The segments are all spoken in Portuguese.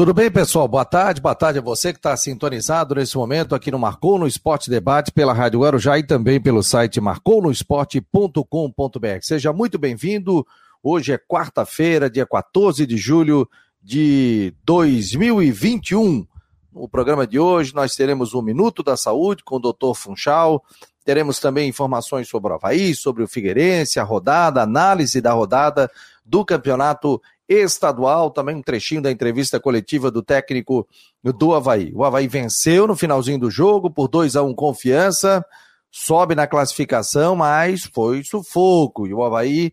Tudo bem, pessoal? Boa tarde, boa tarde a você que está sintonizado nesse momento aqui no Marcou no Esporte Debate pela Rádio Guarujá e também pelo site marcounoesporte.com.br. Seja muito bem-vindo. Hoje é quarta-feira, dia 14 de julho de 2021. No programa de hoje nós teremos um Minuto da Saúde com o Dr. Funchal, teremos também informações sobre o Havaí, sobre o Figueirense, a rodada, análise da rodada do Campeonato estadual, também um trechinho da entrevista coletiva do técnico do Havaí. O Havaí venceu no finalzinho do jogo por 2 a 1 confiança, sobe na classificação, mas foi sufoco e o Havaí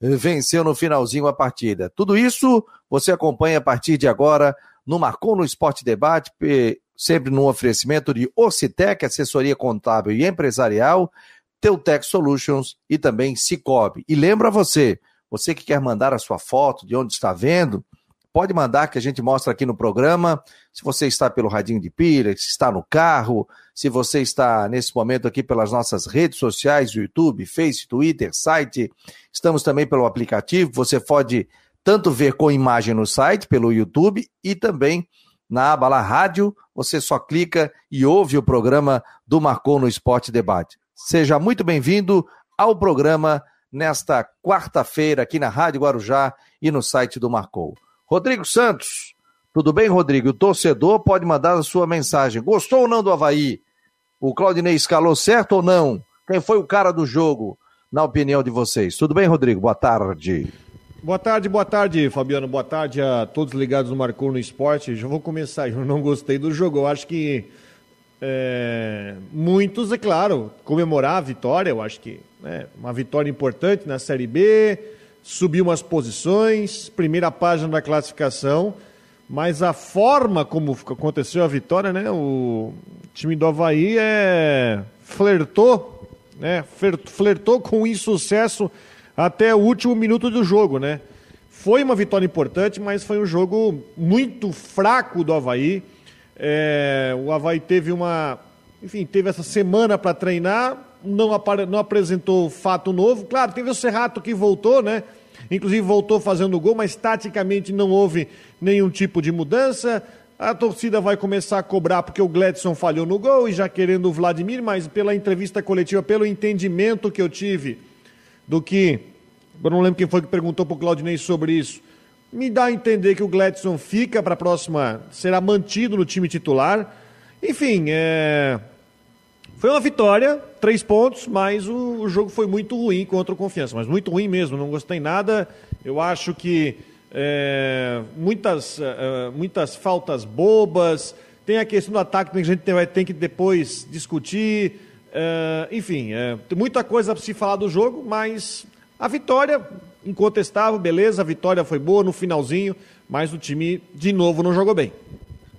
eh, venceu no finalzinho a partida. Tudo isso você acompanha a partir de agora no Marcou no Esporte Debate, sempre no oferecimento de Ocitec, assessoria contábil e empresarial, Teutec Solutions e também Cicobi. E lembra você, você que quer mandar a sua foto de onde está vendo, pode mandar que a gente mostra aqui no programa. Se você está pelo radinho de pilha, se está no carro, se você está nesse momento aqui pelas nossas redes sociais, YouTube, Face, Twitter, site, estamos também pelo aplicativo. Você pode tanto ver com imagem no site, pelo YouTube, e também na aba lá rádio, você só clica e ouve o programa do Marcou no Esporte Debate. Seja muito bem-vindo ao programa nesta quarta-feira aqui na Rádio Guarujá e no site do Marcou. Rodrigo Santos, tudo bem, Rodrigo? O torcedor pode mandar a sua mensagem. Gostou ou não do Havaí? O Claudinei escalou certo ou não? Quem foi o cara do jogo, na opinião de vocês? Tudo bem, Rodrigo? Boa tarde. Boa tarde, boa tarde, Fabiano. Boa tarde a todos ligados no Marcou no Esporte. Já vou começar. Eu não gostei do jogo. Eu acho que é, muitos, é claro, comemorar a vitória. Eu acho que né? Uma vitória importante na Série B, subiu umas posições, primeira página da classificação, mas a forma como aconteceu a vitória, né? O time do Havaí é... flertou, né? Flertou com insucesso até o último minuto do jogo, né? Foi uma vitória importante, mas foi um jogo muito fraco do Havaí. É... o Havaí teve uma. Enfim, teve essa semana para treinar, não, apare... não apresentou fato novo. Claro, teve o Serrato que voltou, né? Inclusive voltou fazendo gol, mas taticamente não houve nenhum tipo de mudança. A torcida vai começar a cobrar porque o Gledson falhou no gol e já querendo o Vladimir, mas pela entrevista coletiva, pelo entendimento que eu tive do que. Eu não lembro quem foi que perguntou para o Claudinei sobre isso. Me dá a entender que o Gledson fica para a próxima, será mantido no time titular. Enfim, é foi uma vitória, três pontos, mas o, o, jogo foi muito ruim contra o Confiança. Mas muito ruim mesmo, não gostei nada. Eu acho que é, muitas, é, muitas faltas bobas. Tem a questão do ataque que a gente vai ter que depois discutir. É, enfim, é, tem muita coisa para se falar do jogo, mas a vitória, incontestável, beleza, a vitória foi boa no finalzinho, mas o time de novo não jogou bem.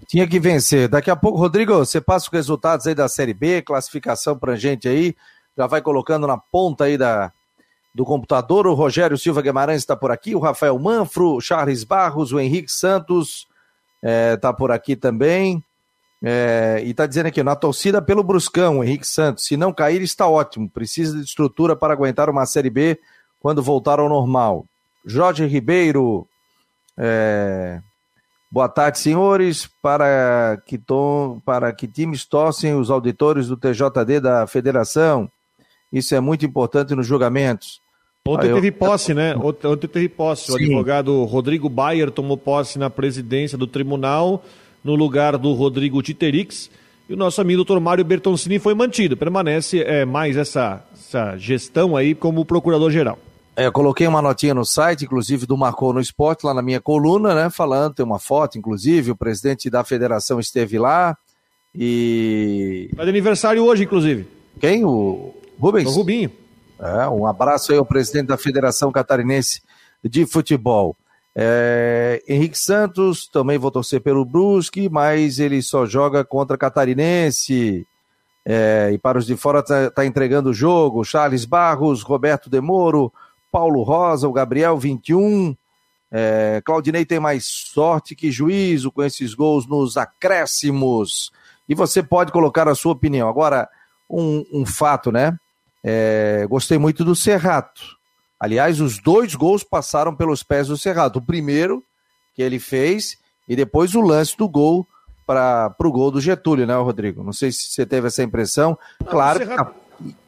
Tinha que vencer. Daqui a pouco, Rodrigo, você passa os resultados aí da Série B, classificação pra gente aí. Já vai colocando na ponta aí da, do computador. O Rogério Silva Guimarães está por aqui, o Rafael Manfro, o Charles Barros, o Henrique Santos está é, por aqui também. É, e está dizendo aqui, na torcida pelo Bruscão, o Henrique Santos. Se não cair, está ótimo. Precisa de estrutura para aguentar uma Série B quando voltar ao normal. Jorge Ribeiro, é, Boa tarde, senhores. Para que, to... para que times torcem os auditores do TJD da federação? Isso é muito importante nos julgamentos. Ontem teve posse, né? Ontem teve posse. Sim. O advogado Rodrigo Bayer tomou posse na presidência do tribunal, no lugar do Rodrigo Titerix. E o nosso amigo doutor Mário Bertoncini foi mantido. Permanece é, mais essa, essa gestão aí como procurador-geral. É, eu coloquei uma notinha no site, inclusive do Marcou no Esporte, lá na minha coluna, né? Falando, tem uma foto, inclusive, o presidente da federação esteve lá e. De aniversário hoje, inclusive. Quem? O Rubens? O Rubinho. É, um abraço aí ao presidente da Federação Catarinense de Futebol. É, Henrique Santos, também vou torcer pelo Brusque, mas ele só joga contra Catarinense. É, e para os de fora está tá entregando o jogo. Charles Barros, Roberto Demoro, Paulo Rosa, o Gabriel 21. É, Claudinei tem mais sorte que juízo com esses gols nos acréscimos. E você pode colocar a sua opinião. Agora, um, um fato, né? É, gostei muito do Serrato. Aliás, os dois gols passaram pelos pés do Serrato. O primeiro que ele fez, e depois o lance do gol para o gol do Getúlio, né, Rodrigo? Não sei se você teve essa impressão. Claro que tá,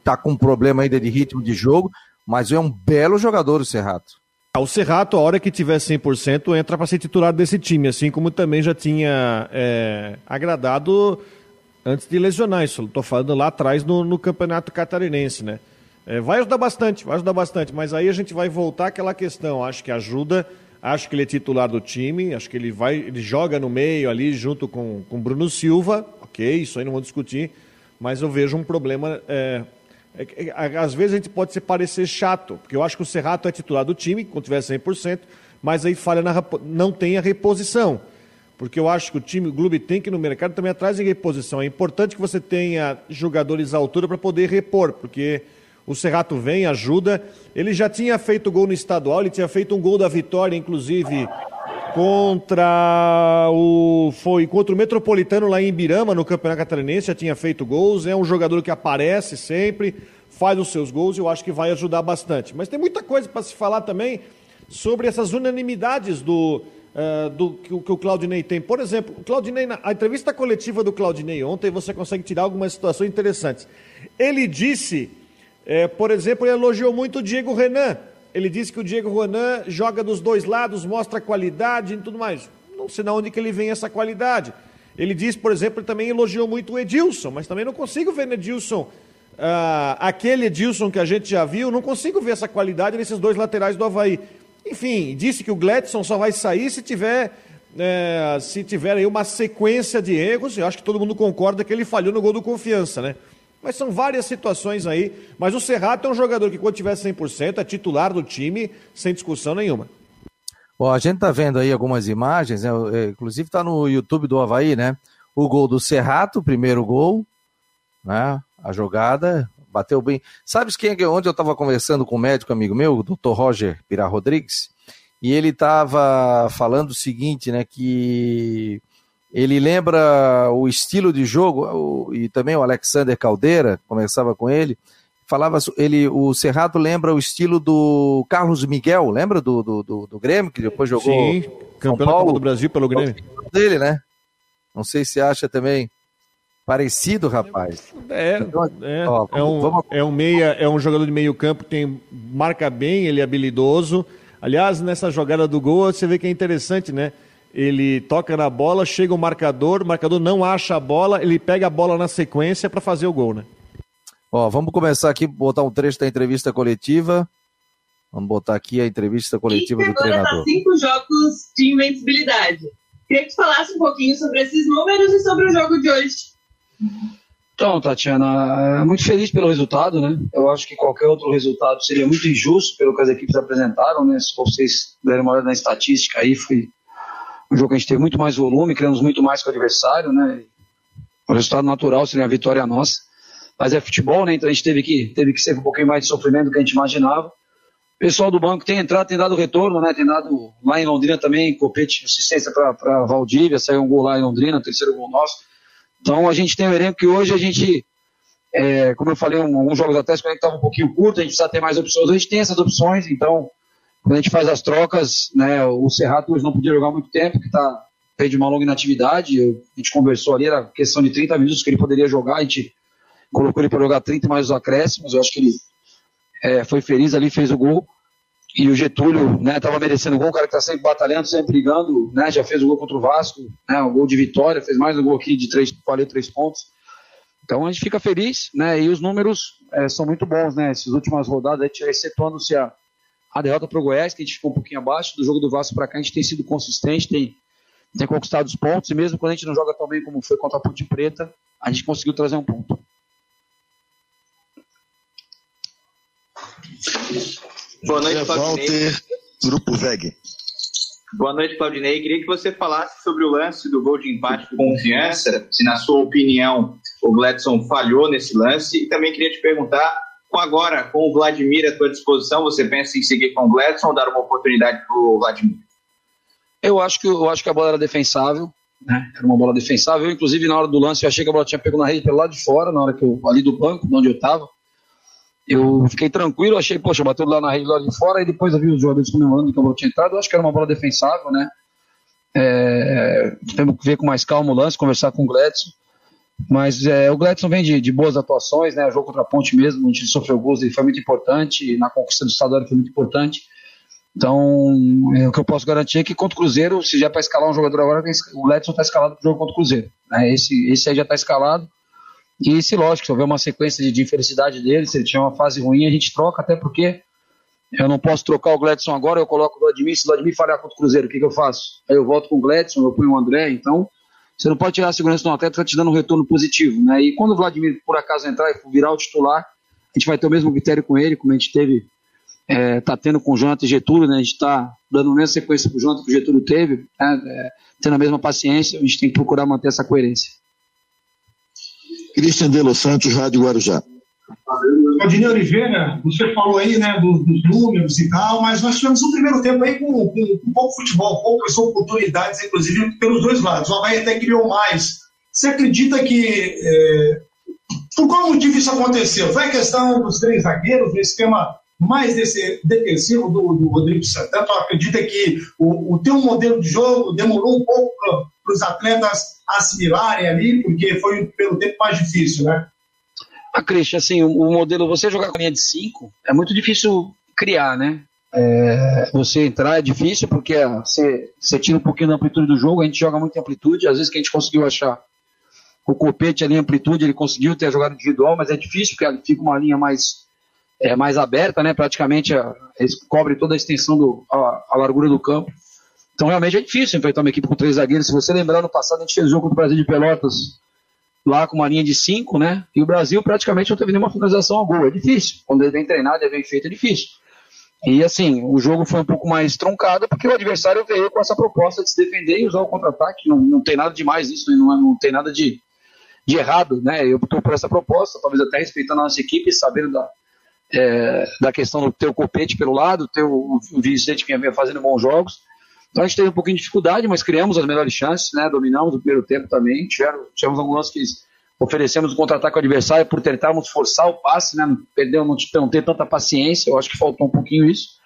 tá com um problema ainda de ritmo de jogo, mas é um belo jogador o Serrato. O Serrato, a hora que tiver 100%, entra para ser titular desse time, assim como também já tinha é, agradado antes de lesionar isso. Estou falando lá atrás no, no Campeonato Catarinense, né? É, vai ajudar bastante, vai ajudar bastante, mas aí a gente vai voltar àquela questão. Acho que ajuda, acho que ele é titular do time, acho que ele vai, ele joga no meio ali junto com o Bruno Silva, ok, isso aí não vou discutir, mas eu vejo um problema. É, às vezes a gente pode se parecer chato, porque eu acho que o Serrato é titular do time, quando tiver 100%, mas aí falha na, não tem a reposição. Porque eu acho que o time, o clube tem que ir no mercado também atrás de reposição. É importante que você tenha jogadores à altura para poder repor, porque o Serrato vem, ajuda. Ele já tinha feito gol no estadual, ele tinha feito um gol da vitória, inclusive, contra o. Foi contra o Metropolitano lá em Ibirama, no Campeonato Catarinense, já tinha feito gols. É um jogador que aparece sempre, faz os seus gols e eu acho que vai ajudar bastante. Mas tem muita coisa para se falar também sobre essas unanimidades do. Uh, do que, que o Claudinei tem. Por exemplo, o Claudinei, a entrevista coletiva do Claudinei ontem, você consegue tirar algumas situações interessantes. Ele disse é, por exemplo, ele elogiou muito o Diego Renan. Ele disse que o Diego Renan joga dos dois lados, mostra qualidade e tudo mais. Não sei de onde que ele vem essa qualidade. Ele disse, por exemplo, ele também elogiou muito o Edilson, mas também não consigo ver no Edilson, ah, aquele Edilson que a gente já viu, não consigo ver essa qualidade nesses dois laterais do Havaí. Enfim, disse que o Gladson só vai sair se tiver, é, se tiver aí uma sequência de erros. Eu acho que todo mundo concorda que ele falhou no gol do confiança, né? Mas são várias situações aí. Mas o Serrato é um jogador que, quando tiver 100%, é titular do time, sem discussão nenhuma. Bom, a gente tá vendo aí algumas imagens, né? É, inclusive tá no YouTube do Havaí, né? O gol do Serrato, primeiro gol, né? A jogada, bateu bem. Sabes quem é onde eu estava conversando com um médico amigo meu, o Dr. Roger Pirá Rodrigues, e ele estava falando o seguinte, né? Que ele lembra o estilo de jogo, e também o Alexander Caldeira, conversava com ele, falava, ele, o Serrato lembra o estilo do Carlos Miguel, lembra do, do, do, do Grêmio, que depois jogou Sim, campeão do Brasil pelo Grêmio. dele, né? Não sei se acha também parecido, rapaz. É, então, é, ó, é, um, vamos... é um meia, é um jogador de meio campo, tem marca bem, ele é habilidoso. Aliás, nessa jogada do gol, você vê que é interessante, né? Ele toca na bola, chega o marcador, o marcador não acha a bola, ele pega a bola na sequência para fazer o gol, né? Ó, vamos começar aqui, botar um trecho da entrevista coletiva. Vamos botar aqui a entrevista coletiva do treinador. Tá cinco jogos de invencibilidade. Queria que tu falasse um pouquinho sobre esses números e sobre o jogo de hoje. Então, Tatiana, muito feliz pelo resultado, né? Eu acho que qualquer outro resultado seria muito injusto pelo que as equipes apresentaram, né? Se vocês derem uma olhada na estatística aí, foi um jogo que a gente teve muito mais volume, criamos muito mais com o adversário, né? O resultado natural seria a vitória nossa. Mas é futebol, né? Então a gente teve que, teve que ser um pouquinho mais de sofrimento do que a gente imaginava. O pessoal do banco tem entrado, tem dado retorno, né? Tem dado lá em Londrina também, copete, assistência para Valdívia, saiu um gol lá em Londrina, terceiro gol nosso. Então a gente tem um elenco que hoje a gente, é, como eu falei, um, alguns jogos atrás, quando estava um pouquinho curto, a gente precisa ter mais opções. A gente tem essas opções, então quando a gente faz as trocas, né, o Serrato hoje não podia jogar muito tempo, que está de uma longa inatividade. A gente conversou ali, era questão de 30 minutos que ele poderia jogar, a gente colocou ele para jogar 30 mais os acréscimos. Eu acho que ele é, foi feliz ali, fez o gol. E o Getúlio né, merecendo o gol, o cara que está sempre batalhando, sempre brigando, né, já fez o gol contra o Vasco, né, um gol de vitória, fez mais um gol aqui de três, valeu três pontos. Então a gente fica feliz, né, e os números é, são muito bons, né, essas últimas rodadas, excetuando-se a, a derrota para o Goiás, que a gente ficou um pouquinho abaixo, do jogo do Vasco para cá, a gente tem sido consistente, tem, tem conquistado os pontos, e mesmo quando a gente não joga tão bem como foi contra a Ponte Preta, a gente conseguiu trazer um ponto. Boa noite, Claudinei. Grupo VEG. Boa noite, Claudinei. Queria que você falasse sobre o lance do gol de empate do Confiança, se na sua opinião o Gladson falhou nesse lance, e também queria te perguntar agora, com o Vladimir à tua disposição, você pensa em seguir com o Gladson ou dar uma oportunidade para o Vladimir? Eu acho, que, eu acho que a bola era defensável, né? Era uma bola defensável. Eu, inclusive, na hora do lance, eu achei que a bola tinha pego na rede pelo lado de fora, na hora que eu, ali do banco, de onde eu estava. Eu fiquei tranquilo, achei, poxa, bateu lá na rede lá de fora, e depois eu vi os jogadores comemorando que a bola tinha entrado. Eu acho que era uma bola defensável, né? É, temos que ver com mais calma o lance, conversar com o Gledson. Mas é, o Gledson vem de, de, boas atuações, né? O jogo contra a Ponte mesmo, a gente sofreu gols, ele foi muito importante, na conquista do estadual foi muito importante. Então, é, o que eu posso garantir é que contra o Cruzeiro, se já para escalar um jogador agora, o Gledson está escalado para o jogo contra o Cruzeiro. Né? Esse, esse aí já está escalado. E se, lógico, se houver uma sequência de, de infelicidade dele, se ele tiver uma fase ruim, a gente troca, até porque eu não posso trocar o Gledson agora, eu coloco o Vladimir, se o Vladimir falhar contra o Cruzeiro, o que, que eu faço? Aí eu volto com o Gledson, eu ponho o André, então você não pode tirar a segurança do atleta, está te dando um retorno positivo, né? E quando o Vladimir, por acaso, entrar e virar o titular, a gente vai ter o mesmo critério com ele, como a gente teve, é, tá tendo com o Jonathan e Getúlio, né? A gente está dando a mesma sequência para o Jonathan que o Getúlio teve, né? é, tendo a mesma paciência, a gente tem que procurar manter essa coerência. Cristian de Los Santos, Rádio Guarujá. Claudinei Oliveira, você falou aí né, dos, dos, números e tal, mas nós tivemos um primeiro tempo aí com, com, com pouco futebol, poucas oportunidades, inclusive pelos dois lados. O Havaí até criou mais. Você acredita que. É, por qual motivo isso aconteceu? Foi a questão dos três zagueiros, do esquema mais desse, defensivo do, do Rodrigo Santana? Acredita que o, o teu modelo de jogo demorou um pouco para os atletas assimilarem ali, porque foi pelo tempo mais difícil, né? A Christian, assim, o, o, modelo, você jogar com linha de 5, é muito difícil criar, né? É, você entrar é difícil porque você, você tira um pouquinho da amplitude do jogo, a gente joga muito em amplitude, às vezes que a gente conseguiu achar o copete ali em amplitude, ele conseguiu ter a jogada individual, mas é difícil porque fica uma linha mais, é, mais aberta, né? Praticamente a, eles cobrem toda a extensão, do, a, a, largura do campo. Então realmente é difícil enfrentar uma equipe com três zagueiros. Se você lembrar, no passado a gente fez jogo do Brasil de Pelotas lá com uma linha de cinco, né? E o Brasil praticamente não teve nenhuma finalização ao gol. É difícil. Quando ele vem treinado, ele vem feito, é difícil. E assim, o jogo foi um pouco mais truncado porque o adversário veio com essa proposta de se defender e usar o contra-ataque. Não, não tem nada de mais isso, não, não tem nada de, de errado, né? Eu estou por essa proposta, talvez até respeitando a nossa equipe, sabendo da, é, da questão do ter o copete pelo lado, ter o, o Vicente que vinha fazendo bons jogos. Então a gente teve um pouquinho de dificuldade, mas criamos as melhores chances, né? Dominamos o primeiro tempo também. Tivemos, tivemos alguns que oferecemos o contra-ataque ao adversário por tentarmos forçar o passe, né? Perdeu, não, não ter tanta paciência, eu acho que faltou um pouquinho isso.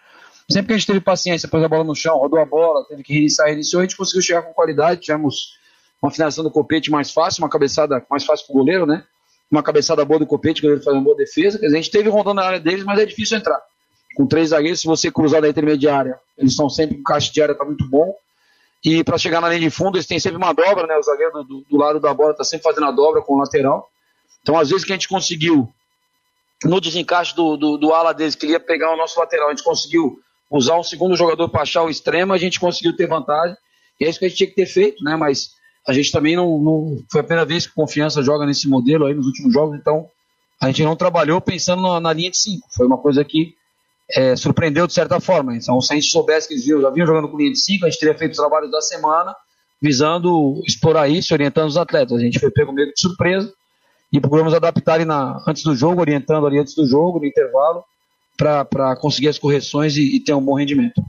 Sempre que a gente teve paciência, pôs a bola no chão, rodou a bola, teve que reiniciar, reiniciou, a gente conseguiu chegar com qualidade, tivemos uma finalização do Copete mais fácil, uma cabeçada mais fácil para o goleiro, né? Uma cabeçada boa do Copete, o goleiro faz uma boa defesa. Quer dizer, a gente teve rondando na área deles, mas é difícil entrar com três zagueiros, se você cruzar da intermediária, eles estão sempre, o caixa de área está muito bom. E para chegar na linha de fundo, eles têm sempre uma dobra, né? O zagueiro do, do lado da bola está sempre fazendo a dobra com o lateral. Então, às vezes que a gente conseguiu, no desencaixe do, do, do ala deles, que ia pegar o nosso lateral, a gente conseguiu usar um segundo jogador para achar o extremo, a gente conseguiu ter vantagem. E é isso que a gente tinha que ter feito, né? Mas a gente também não, não foi a primeira vez que Confiança joga nesse modelo aí nos últimos jogos, então a gente não trabalhou pensando na, na linha de cinco. Foi uma coisa que é, surpreendeu de certa forma. Então, se a gente soubesse que eles já vinham jogando com linha de 5, a gente teria feito os trabalhos da semana visando explorar isso, orientando os atletas. A gente foi pego meio de surpresa e procuramos adaptar na, antes do jogo, orientando ali antes do jogo, no intervalo, para conseguir as correções e, e, ter um bom rendimento.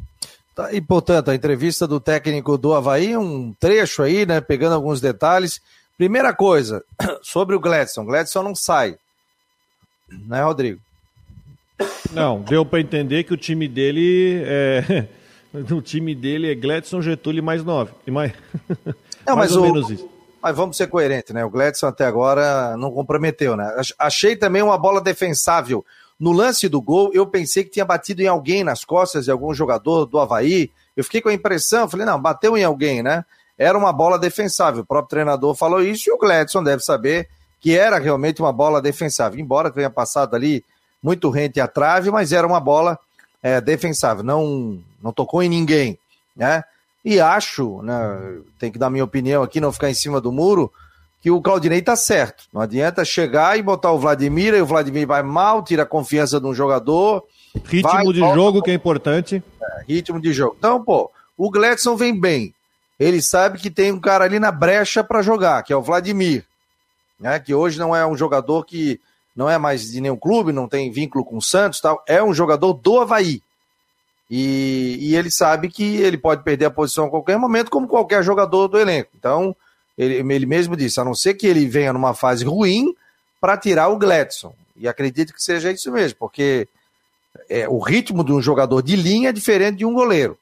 Tá, e, portanto, a entrevista do técnico do Havaí, um trecho aí, né, pegando alguns detalhes. Primeira coisa, sobre o Gladson. Gladson não sai, né, Rodrigo? Não, deu para entender que o time dele é. O time dele é Gladson, Getúlio e mais nove. E mais... Não, mais ou o... menos isso. Mas vamos ser coerentes, né? O Gladson até agora não comprometeu, né? Achei também uma bola defensável. No lance do gol, eu pensei que tinha batido em alguém nas costas de algum jogador do Havaí. Eu fiquei com a impressão, falei, não, bateu em alguém, né? Era uma bola defensável. O próprio treinador falou isso e o Gladson deve saber que era realmente uma bola defensável. Embora tenha passado ali muito rente à trave, mas era uma bola é, defensável, não, não tocou em ninguém, né? E acho, né, tem que dar minha opinião aqui, não ficar em cima do muro, que o Claudinei tá certo. Não adianta chegar e botar o Vladimir, e o Vladimir vai mal, tira a confiança de um jogador. Ritmo vai, de volta, jogo que é importante. É, ritmo de jogo. Então, pô, o Gledson vem bem. Ele sabe que tem um cara ali na brecha para jogar, que é o Vladimir. Né, que hoje não é um jogador que não é mais de nenhum clube, não tem vínculo com o Santos tal, é um jogador do Havaí. E, e, ele sabe que ele pode perder a posição a qualquer momento, como qualquer jogador do elenco. Então, ele, ele mesmo disse, a não ser que ele venha numa fase ruim para tirar o Gladson. E acredito que seja isso mesmo, porque é, o ritmo de um jogador de linha é diferente de um goleiro.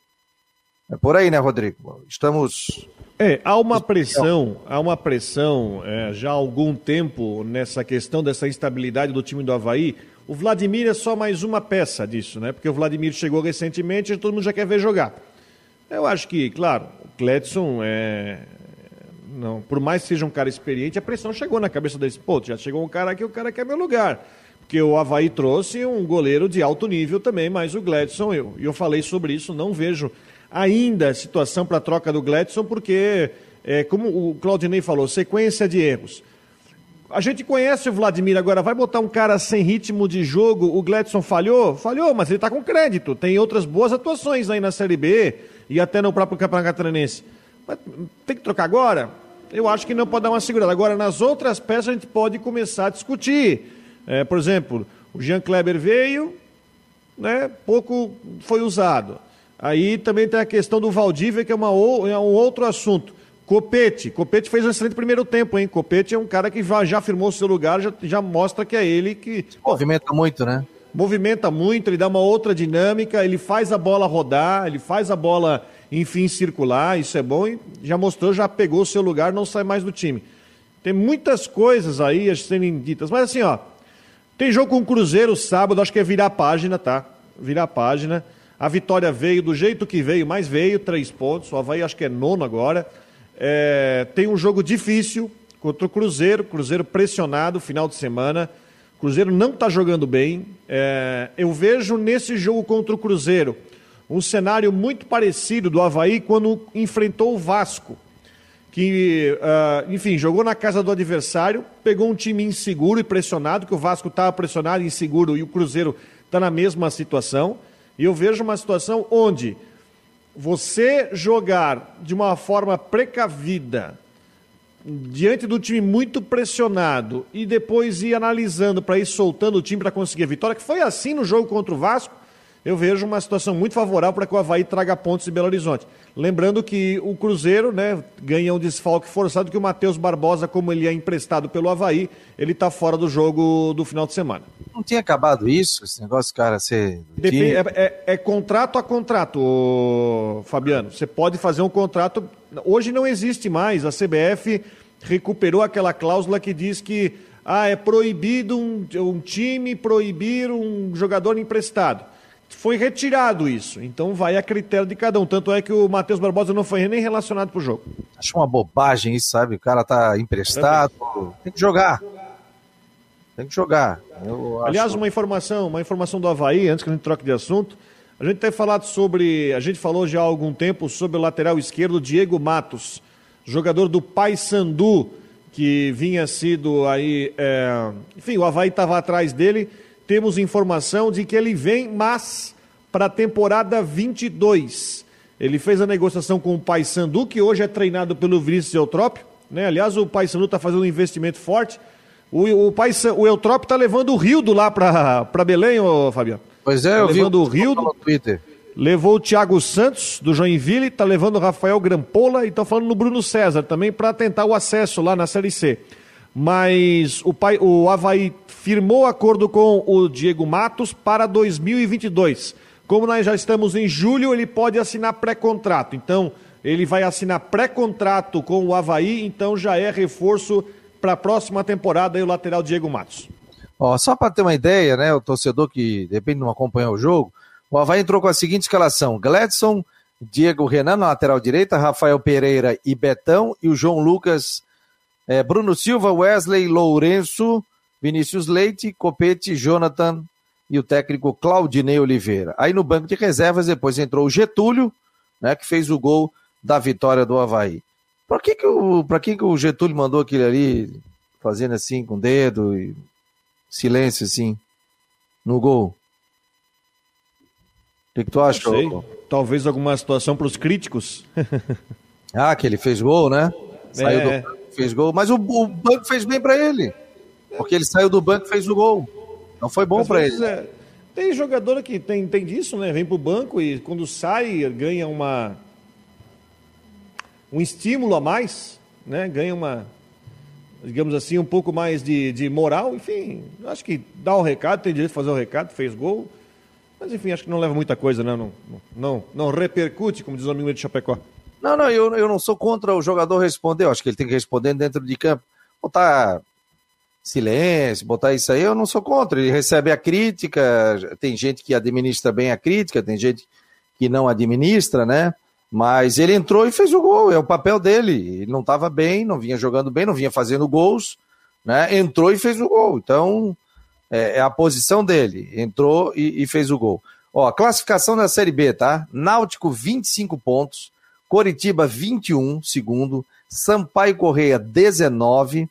É por aí, né, Rodrigo? Estamos. É, há uma pressão, há uma pressão é, já há algum tempo nessa questão dessa instabilidade do time do Havaí. O Vladimir é só mais uma peça disso, né? Porque o Vladimir chegou recentemente e todo mundo já quer ver jogar. Eu acho que, claro, o Cledson é. Não, por mais que seja um cara experiente, a pressão chegou na cabeça desse. Pô, já chegou um cara aqui, o cara quer meu lugar. Porque o Havaí trouxe um goleiro de alto nível também, mas o Gladson, eu, eu falei sobre isso, não vejo ainda situação para a troca do Gladson, porque, é, como o Claudinei falou, sequência de erros. A gente conhece o Vladimir agora, vai botar um cara sem ritmo de jogo, o Gladson falhou? Falhou, mas ele está com crédito, tem outras boas atuações aí na Série B e até no próprio Campeonato Catarinense. Mas tem que trocar agora? Eu acho que não pode dar uma segurada. Agora, nas outras peças, a gente pode começar a discutir. É, por exemplo, o Jean Kleber veio, né, pouco foi usado. Aí também tem a questão do Valdívia, que é, uma, é um outro assunto. Copete. Copete fez um excelente primeiro tempo, hein? Copete é um cara que já, firmou seu lugar, já, já mostra que é ele que. Movimenta muito, né? Movimenta muito, ele dá uma outra dinâmica, ele faz a bola rodar, ele faz a bola, enfim, circular, isso é bom, e já mostrou, já pegou o seu lugar, não sai mais do time. Tem muitas coisas aí a serem ditas, mas assim, ó, tem jogo com o Cruzeiro sábado, acho que é virar a página, tá? Virar a página. A vitória veio do jeito que veio, mas veio, três pontos. O Havaí acho que é nono agora. É, tem um jogo difícil contra o Cruzeiro, Cruzeiro pressionado final de semana. Cruzeiro não está jogando bem. É, eu vejo nesse jogo contra o Cruzeiro um cenário muito parecido do Havaí quando enfrentou o Vasco que, uh, enfim, jogou na casa do adversário, pegou um time inseguro e pressionado, que o Vasco estava pressionado e inseguro e o Cruzeiro está na mesma situação. E eu vejo uma situação onde você jogar de uma forma precavida, diante do time muito pressionado, e depois ir analisando para ir soltando o time para conseguir a vitória, que foi assim no jogo contra o Vasco, eu vejo uma situação muito favorável para que o Havaí traga pontos em Belo Horizonte. Lembrando que o Cruzeiro né, ganha um desfalque forçado, que o Matheus Barbosa, como ele é emprestado pelo Havaí, ele está fora do jogo do final de semana. Não tinha acabado isso, esse negócio, cara, ser. Depende, é, é, é, contrato a contrato, Fabiano. Você pode fazer um contrato. Hoje não existe mais. A CBF recuperou aquela cláusula que diz que ah, é proibido um, um time proibir um jogador emprestado foi retirado isso. Então vai a critério de cada um. Tanto é que o Matheus Barbosa não foi nem relacionado pro jogo. Acho uma bobagem isso, sabe? O cara tá emprestado. Tem que jogar. Tem que jogar. Aliás, acho... uma informação, uma informação do Havaí, antes que a gente troque de assunto. A gente tem falado sobre. A gente falou já há algum tempo sobre o lateral esquerdo Diego Matos, jogador do Paysandu, que vinha sido aí. É... Enfim, o Havaí estava atrás dele temos informação de que ele vem, mas para a temporada 22. Ele fez a negociação com o Paysandu, que hoje é treinado pelo Vinícius Eutrópio. Né? Aliás, o Paysandu está fazendo um investimento forte. O, o, Paysandu, o Eutrópio está levando o Rildo lá para Belém, ô, Fabiano. Pois é, tá eu levando vi o Rildo. No Twitter. Levou o Thiago Santos, do Joinville, está levando o Rafael Grampola e está falando no Bruno César também para tentar o acesso lá na Série C. Mas o, pai, o Havaí firmou acordo com o Diego Matos para 2022. Como nós já estamos em julho, ele pode assinar pré-contrato. Então, ele vai assinar pré-contrato com o Havaí, então já é reforço para a próxima temporada o lateral Diego Matos. Ó, só para ter uma ideia, né, o torcedor que de repente não acompanhou o jogo, o Havaí entrou com a seguinte escalação: Gladson, Diego Renan na lateral direita, Rafael Pereira e Betão, e o João Lucas, é, Bruno Silva, Wesley Lourenço, Vinícius Leite, Copete, Jonathan e o técnico Claudinei Oliveira. Aí no banco de reservas depois entrou o Getúlio, né, que fez o gol da vitória do Havaí. Por que que o, pra que que o Getúlio mandou aquele ali, fazendo assim com o dedo e silêncio assim, no gol? O que, que tu acha? Talvez alguma situação para os críticos. ah, que ele fez gol, né? Saiu é. do fez gol, mas o, o banco fez bem para ele. Porque ele saiu do banco e fez o gol. Não foi bom para ele. É, tem jogador que tem, tem disso, né? Vem pro banco e quando sai ganha uma um estímulo a mais, né? Ganha uma, digamos assim, um pouco mais de, de moral. Enfim, acho que dá o um recado, tem direito de fazer o um recado, fez gol. Mas enfim, acho que não leva muita coisa, né? Não, não, não repercute, como diz o amigo de Chapecó. Não, não, eu, eu não sou contra o jogador responder. Eu acho que ele tem que responder dentro de campo. Botar silêncio, botar isso aí, eu não sou contra. Ele recebe a crítica, tem gente que administra bem a crítica, tem gente que não administra, né? Mas ele entrou e fez o gol, é o papel dele. Ele não estava bem, não vinha jogando bem, não vinha fazendo gols, né? Entrou e fez o gol. Então, é, é a posição dele. Entrou e, e, fez o gol. Ó, classificação da Série B, tá? Náutico, 25 pontos. Coritiba, 21, segundo. Sampaio Correia, 19.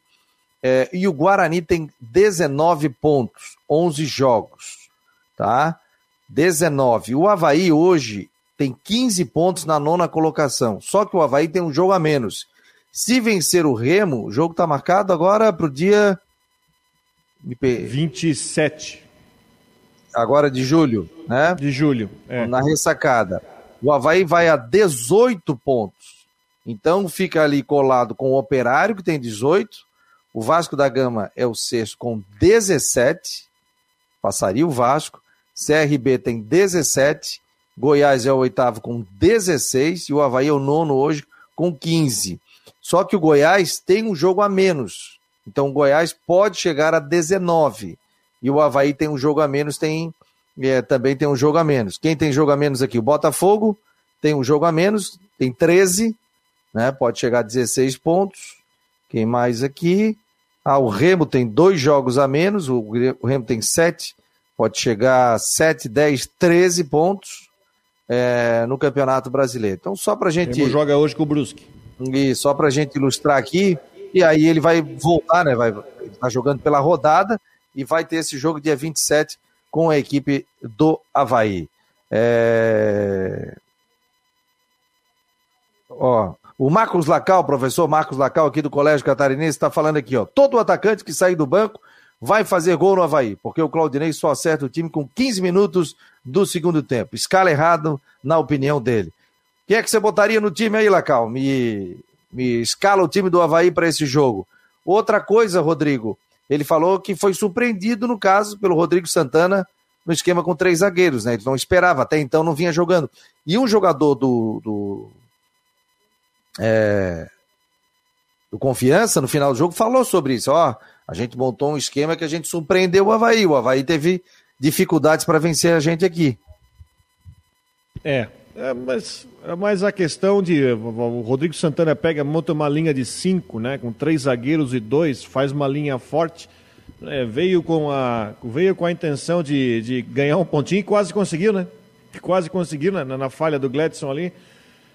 É, e o Guarani tem 19 pontos, 11 jogos, tá? 19. O Havaí hoje tem 15 pontos na nona colocação. Só que o Havaí tem um jogo a menos. Se vencer o Remo, o jogo está marcado agora para o dia. 27. Agora de julho, né? De julho. É. Na ressacada. O Havaí vai a 18 pontos. Então fica ali colado com o Operário, que tem 18. O Vasco da Gama é o sexto com 17. Passaria o Vasco. CRB tem 17. Goiás é o oitavo com 16 e o Havaí é o nono hoje com 15. Só que o Goiás tem um jogo a menos. Então o Goiás pode chegar a 19. E o Havaí tem um jogo a menos, tem é, também tem um jogo a menos. Quem tem jogo a menos aqui? O Botafogo tem um jogo a menos, tem 13, né? Pode chegar a 16 pontos. Quem mais aqui? Ah, o Remo tem dois jogos a menos, o Remo tem 7, pode chegar a 7, 10, 13 pontos é, no Campeonato Brasileiro. Então, só para gente. Remo joga hoje com o Brusque. E só para gente ilustrar aqui, e aí ele vai voltar, né? Vai tá jogando pela rodada e vai ter esse jogo dia 27 com a equipe do Havaí. É... Ó, o Marcos Lacal, professor Marcos Lacal aqui do Colégio Catarinense, está falando aqui, ó. Todo atacante que sair do banco vai fazer gol no Havaí, porque o Claudinei só acerta o time com 15 minutos do segundo tempo. Escala errado, na opinião dele. Quem é que você botaria no time aí, Lacal? Me, me escala o time do Havaí para esse jogo. Outra coisa, Rodrigo, ele falou que foi surpreendido, no caso, pelo Rodrigo Santana no esquema com três zagueiros, né? Ele não esperava, até então não vinha jogando. E um jogador do. do é, do Confiança, no final do jogo, falou sobre isso. Ó, a gente montou um esquema que a gente surpreendeu o Havaí. O Havaí teve dificuldades para vencer a gente aqui. É, é mas, é mais a questão de. O Rodrigo Santana pega, monta uma linha de cinco, né? Com três zagueiros e dois, faz uma linha forte. É, veio, com a, veio com a intenção de, de ganhar um pontinho e quase conseguiu, né? Quase conseguiu na, na falha do Gladson ali.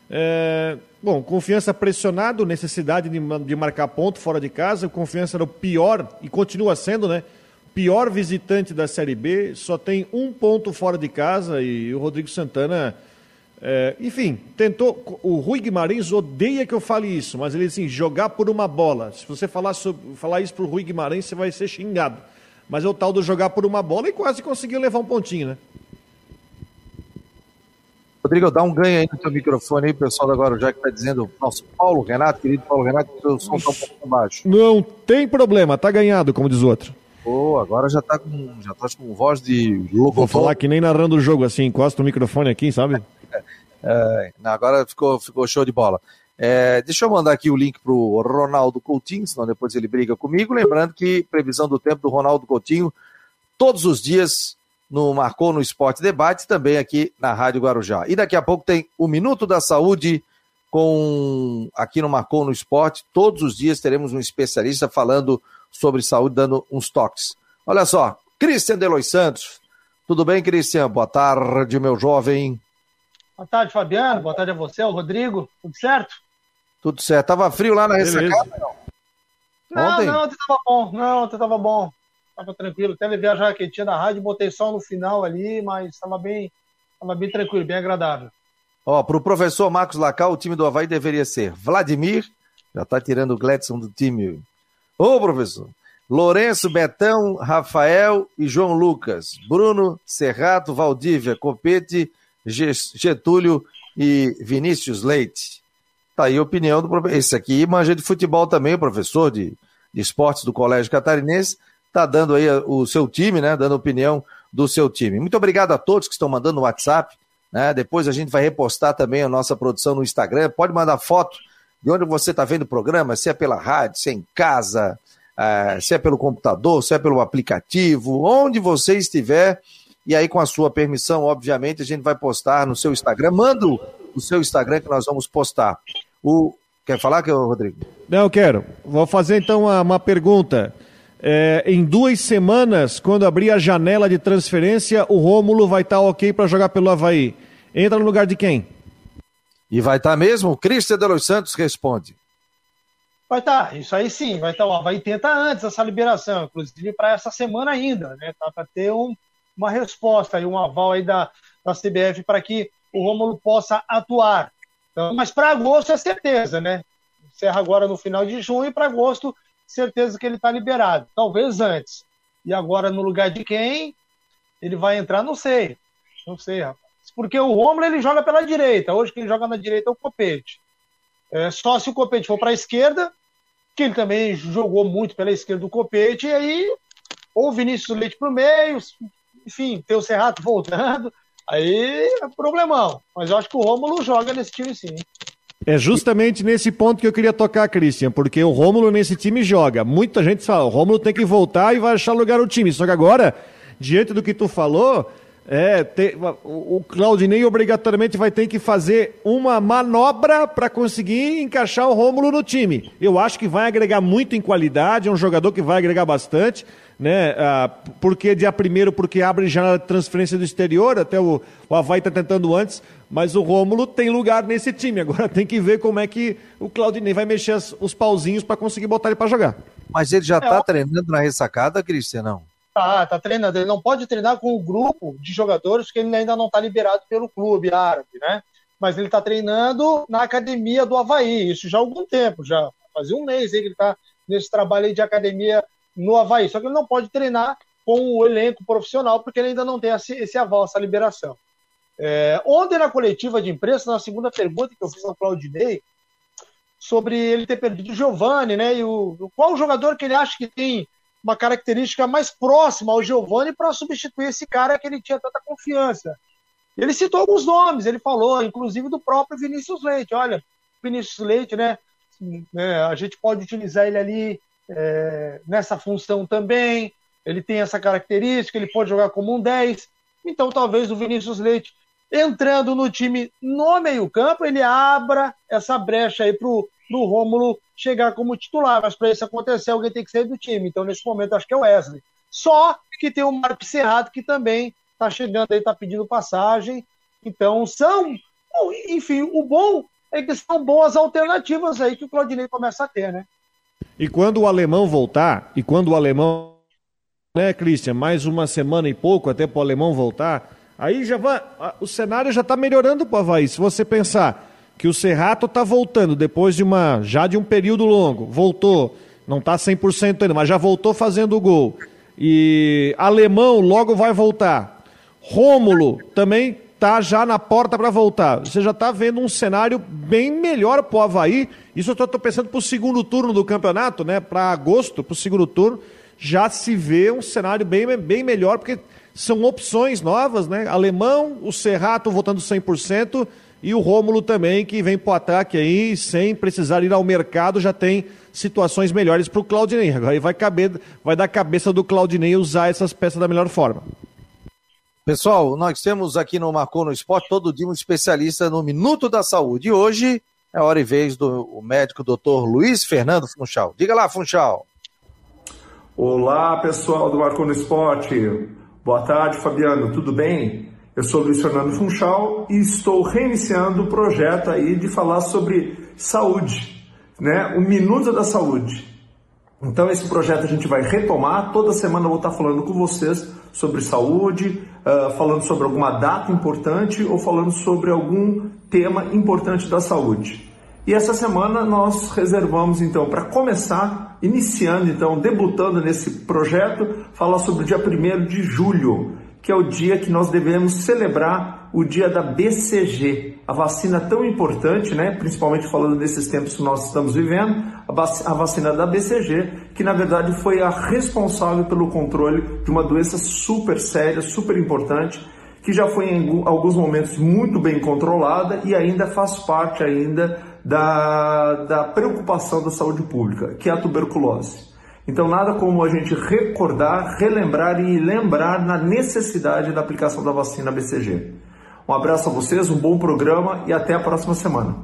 É, bom, confiança pressionado, necessidade de, de marcar ponto fora de casa. Confiança era o pior e continua sendo, né? Pior visitante da Série B, só tem um ponto fora de casa e o Rodrigo Santana. É, enfim, tentou. O Rui Guimarães odeia que eu fale isso, mas ele assim, jogar por uma bola. Se você falar, sobre, falar isso pro Rui Guimarães, você vai ser xingado. Mas é o tal do jogar por uma bola e quase conseguiu levar um pontinho, né? Rodrigo, dá um ganho aí no teu microfone aí, pessoal da Guarujá que está dizendo, nosso Paulo Renato, querido Paulo Renato, que o som está um pouco baixo. Não tem problema, tá ganhado, como diz o outro. Pô, agora já tá com, já tá com voz de louco. Vou falar que nem narrando o jogo assim, encosta o microfone aqui, sabe? É, agora ficou, ficou show de bola. É, deixa eu mandar aqui o link para o Ronaldo Coutinho, senão depois ele briga comigo. Lembrando que previsão do tempo do Ronaldo Coutinho, todos os dias, no Marcou no Esporte Debate, também aqui na Rádio Guarujá. E daqui a pouco tem o Minuto da Saúde com aqui no Marcou no Esporte. Todos os dias teremos um especialista falando sobre saúde, dando uns toques. Olha só, Cristian Delois Santos. Tudo bem, Cristian? Boa tarde, meu jovem. Boa tarde, Fabiano. Boa tarde a você, ao Rodrigo. Tudo certo? Tudo certo. Tava frio lá na ressacada? Não, Ontem? não, ontem tava bom. Não, ontem tava bom tava tranquilo. Até levei a jaquetinha da rádio, botei só no final ali, mas estava bem, tava bem tranquilo, bem agradável. Ó, para o professor Marcos Lacal, o time do Havaí deveria ser Vladimir, já está tirando o Gledson do time. Ô, professor! Lourenço, Betão, Rafael e João Lucas. Bruno, Serrato, Valdívia, Copete, Getúlio e Vinícius Leite. Tá aí a opinião do professor. Esse aqui manja de futebol também, o professor de, de esportes do Colégio Catarinense tá dando aí o seu time, né? Dando opinião do seu time. Muito obrigado a todos que estão mandando no WhatsApp. Né? Depois a gente vai repostar também a nossa produção no Instagram. Pode mandar foto de onde você está vendo o programa, se é pela rádio, se é em casa, é, se é pelo computador, se é pelo aplicativo, onde você estiver. E aí, com a sua permissão, obviamente, a gente vai postar no seu Instagram. Manda o seu Instagram que nós vamos postar. O... Quer falar, Rodrigo? Não, eu quero. Vou fazer então uma, uma pergunta. É, em duas semanas, quando abrir a janela de transferência, o Rômulo vai estar tá ok para jogar pelo Havaí. Entra no lugar de quem? E vai estar tá mesmo? O Cristian de los Santos responde. Vai estar, tá, isso aí sim, vai estar. Tá, o Havaí tenta antes essa liberação, inclusive para essa semana ainda, né? Tá para ter um, uma resposta e um aval aí da, da CBF para que o Rômulo possa atuar. Então, mas para agosto é certeza, né? Encerra agora no final de junho e para agosto, certeza que ele está liberado. Talvez antes. E agora, no lugar de quem? Ele vai entrar, não sei. Não sei, rapaz. Porque o Rômulo ele joga pela direita. Hoje quem joga na direita é o Copete. É, só se o Copete for para a esquerda, que ele também jogou muito pela esquerda do Copete, e aí ou Vinícius Leite para o meio, enfim, tem o Serrato voltando, aí é problemão. Mas eu acho que o Rômulo joga nesse time sim. É justamente nesse ponto que eu queria tocar, Christian, porque o Rômulo nesse time joga. Muita gente fala, o Rômulo tem que voltar e vai achar lugar no time. Só que agora, diante do que tu falou, é, tem, o Claudinei obrigatoriamente vai ter que fazer uma manobra para conseguir encaixar o Rômulo no time. Eu acho que vai agregar muito em qualidade, é um jogador que vai agregar bastante, né? Ah, porque dia primeiro, porque abre já a transferência do exterior, até o, o Havaí está tentando antes, mas o Rômulo tem lugar nesse time. Agora tem que ver como é que o Claudinei vai mexer as, os pauzinhos para conseguir botar ele para jogar. Mas ele já está é, treinando na ressacada, Cristian, não? Tá, tá treinando. Ele não pode treinar com o grupo de jogadores porque ele ainda não está liberado pelo clube árabe, né? Mas ele está treinando na academia do Havaí, isso já há algum tempo, já fazia um mês aí que ele está nesse trabalho de academia no Havaí. Só que ele não pode treinar com o elenco profissional porque ele ainda não tem esse, esse aval, essa liberação. É, ontem na coletiva de imprensa, na segunda pergunta que eu fiz ao Claudinei, sobre ele ter perdido o Giovani, né? E o, qual o jogador que ele acha que tem uma característica mais próxima ao Giovani para substituir esse cara que ele tinha tanta confiança. Ele citou alguns nomes, ele falou, inclusive do próprio Vinícius Leite. Olha, Vinícius Leite, né? É, a gente pode utilizar ele ali é, nessa função também. Ele tem essa característica, ele pode jogar como um 10. Então, talvez o Vinícius Leite entrando no time no meio-campo, ele abra essa brecha aí para o Rômulo chegar como titular, mas para isso acontecer, alguém tem que sair do time. Então, nesse momento, acho que é o Wesley. Só que tem o Marcos Serrato, que também está chegando aí, está pedindo passagem. Então, são. Enfim, o bom é que são boas alternativas aí que o Claudinei começa a ter, né? E quando o alemão voltar, e quando o alemão, né, Christian, mais uma semana e pouco até para o alemão voltar, aí já vai. O cenário já está melhorando para o Havaí. Se você pensar que o Serrato está voltando depois de uma já de um período longo, voltou, não está 100% ainda, mas já voltou fazendo o gol. E Alemão logo vai voltar. Rômulo também está já na porta para voltar. Você já está vendo um cenário bem melhor para o Havaí. Isso eu estou pensando para o segundo turno do campeonato, né? Para agosto, para o segundo turno, já se vê um cenário bem, bem melhor, porque são opções novas, né? Alemão, o Serrato voltando 100%, e o Rômulo também, que vem para o ataque aí, sem precisar ir ao mercado, já tem situações melhores para o Claudinei. Agora vai caber, vai dar cabeça do Claudinei usar essas peças da melhor forma. Pessoal, nós temos aqui no Marcou no Esporte todo dia um especialista no Minuto da Saúde. E hoje é hora e vez do médico doutor Luiz Fernando Funchal. Diga lá, Funchal. Olá, pessoal do Marcou no Esporte. Boa tarde, Fabiano. Tudo bem? Eu sou Luiz Fernando Funchal e estou reiniciando o projeto aí de falar sobre saúde, né? O Minuto da Saúde. Então esse projeto a gente vai retomar, toda semana eu vou estar falando com vocês sobre saúde, uh, falando sobre alguma data importante ou falando sobre algum tema importante da saúde. E essa semana nós reservamos então para começar, iniciando então, debutando nesse projeto, falar sobre o dia 1 de julho, que é o dia que nós devemos celebrar o dia da BCG, a vacina tão importante, né, principalmente falando desses tempos que nós estamos vivendo, a vacina da BCG, que na verdade foi a responsável pelo controle de uma doença super séria, super importante, que já foi em alguns momentos muito bem controlada e ainda faz parte ainda da, da preocupação da saúde pública, que é a tuberculose. Então, nada como a gente recordar, relembrar e lembrar na necessidade da aplicação da vacina BCG. Um abraço a vocês, um bom programa e até a próxima semana.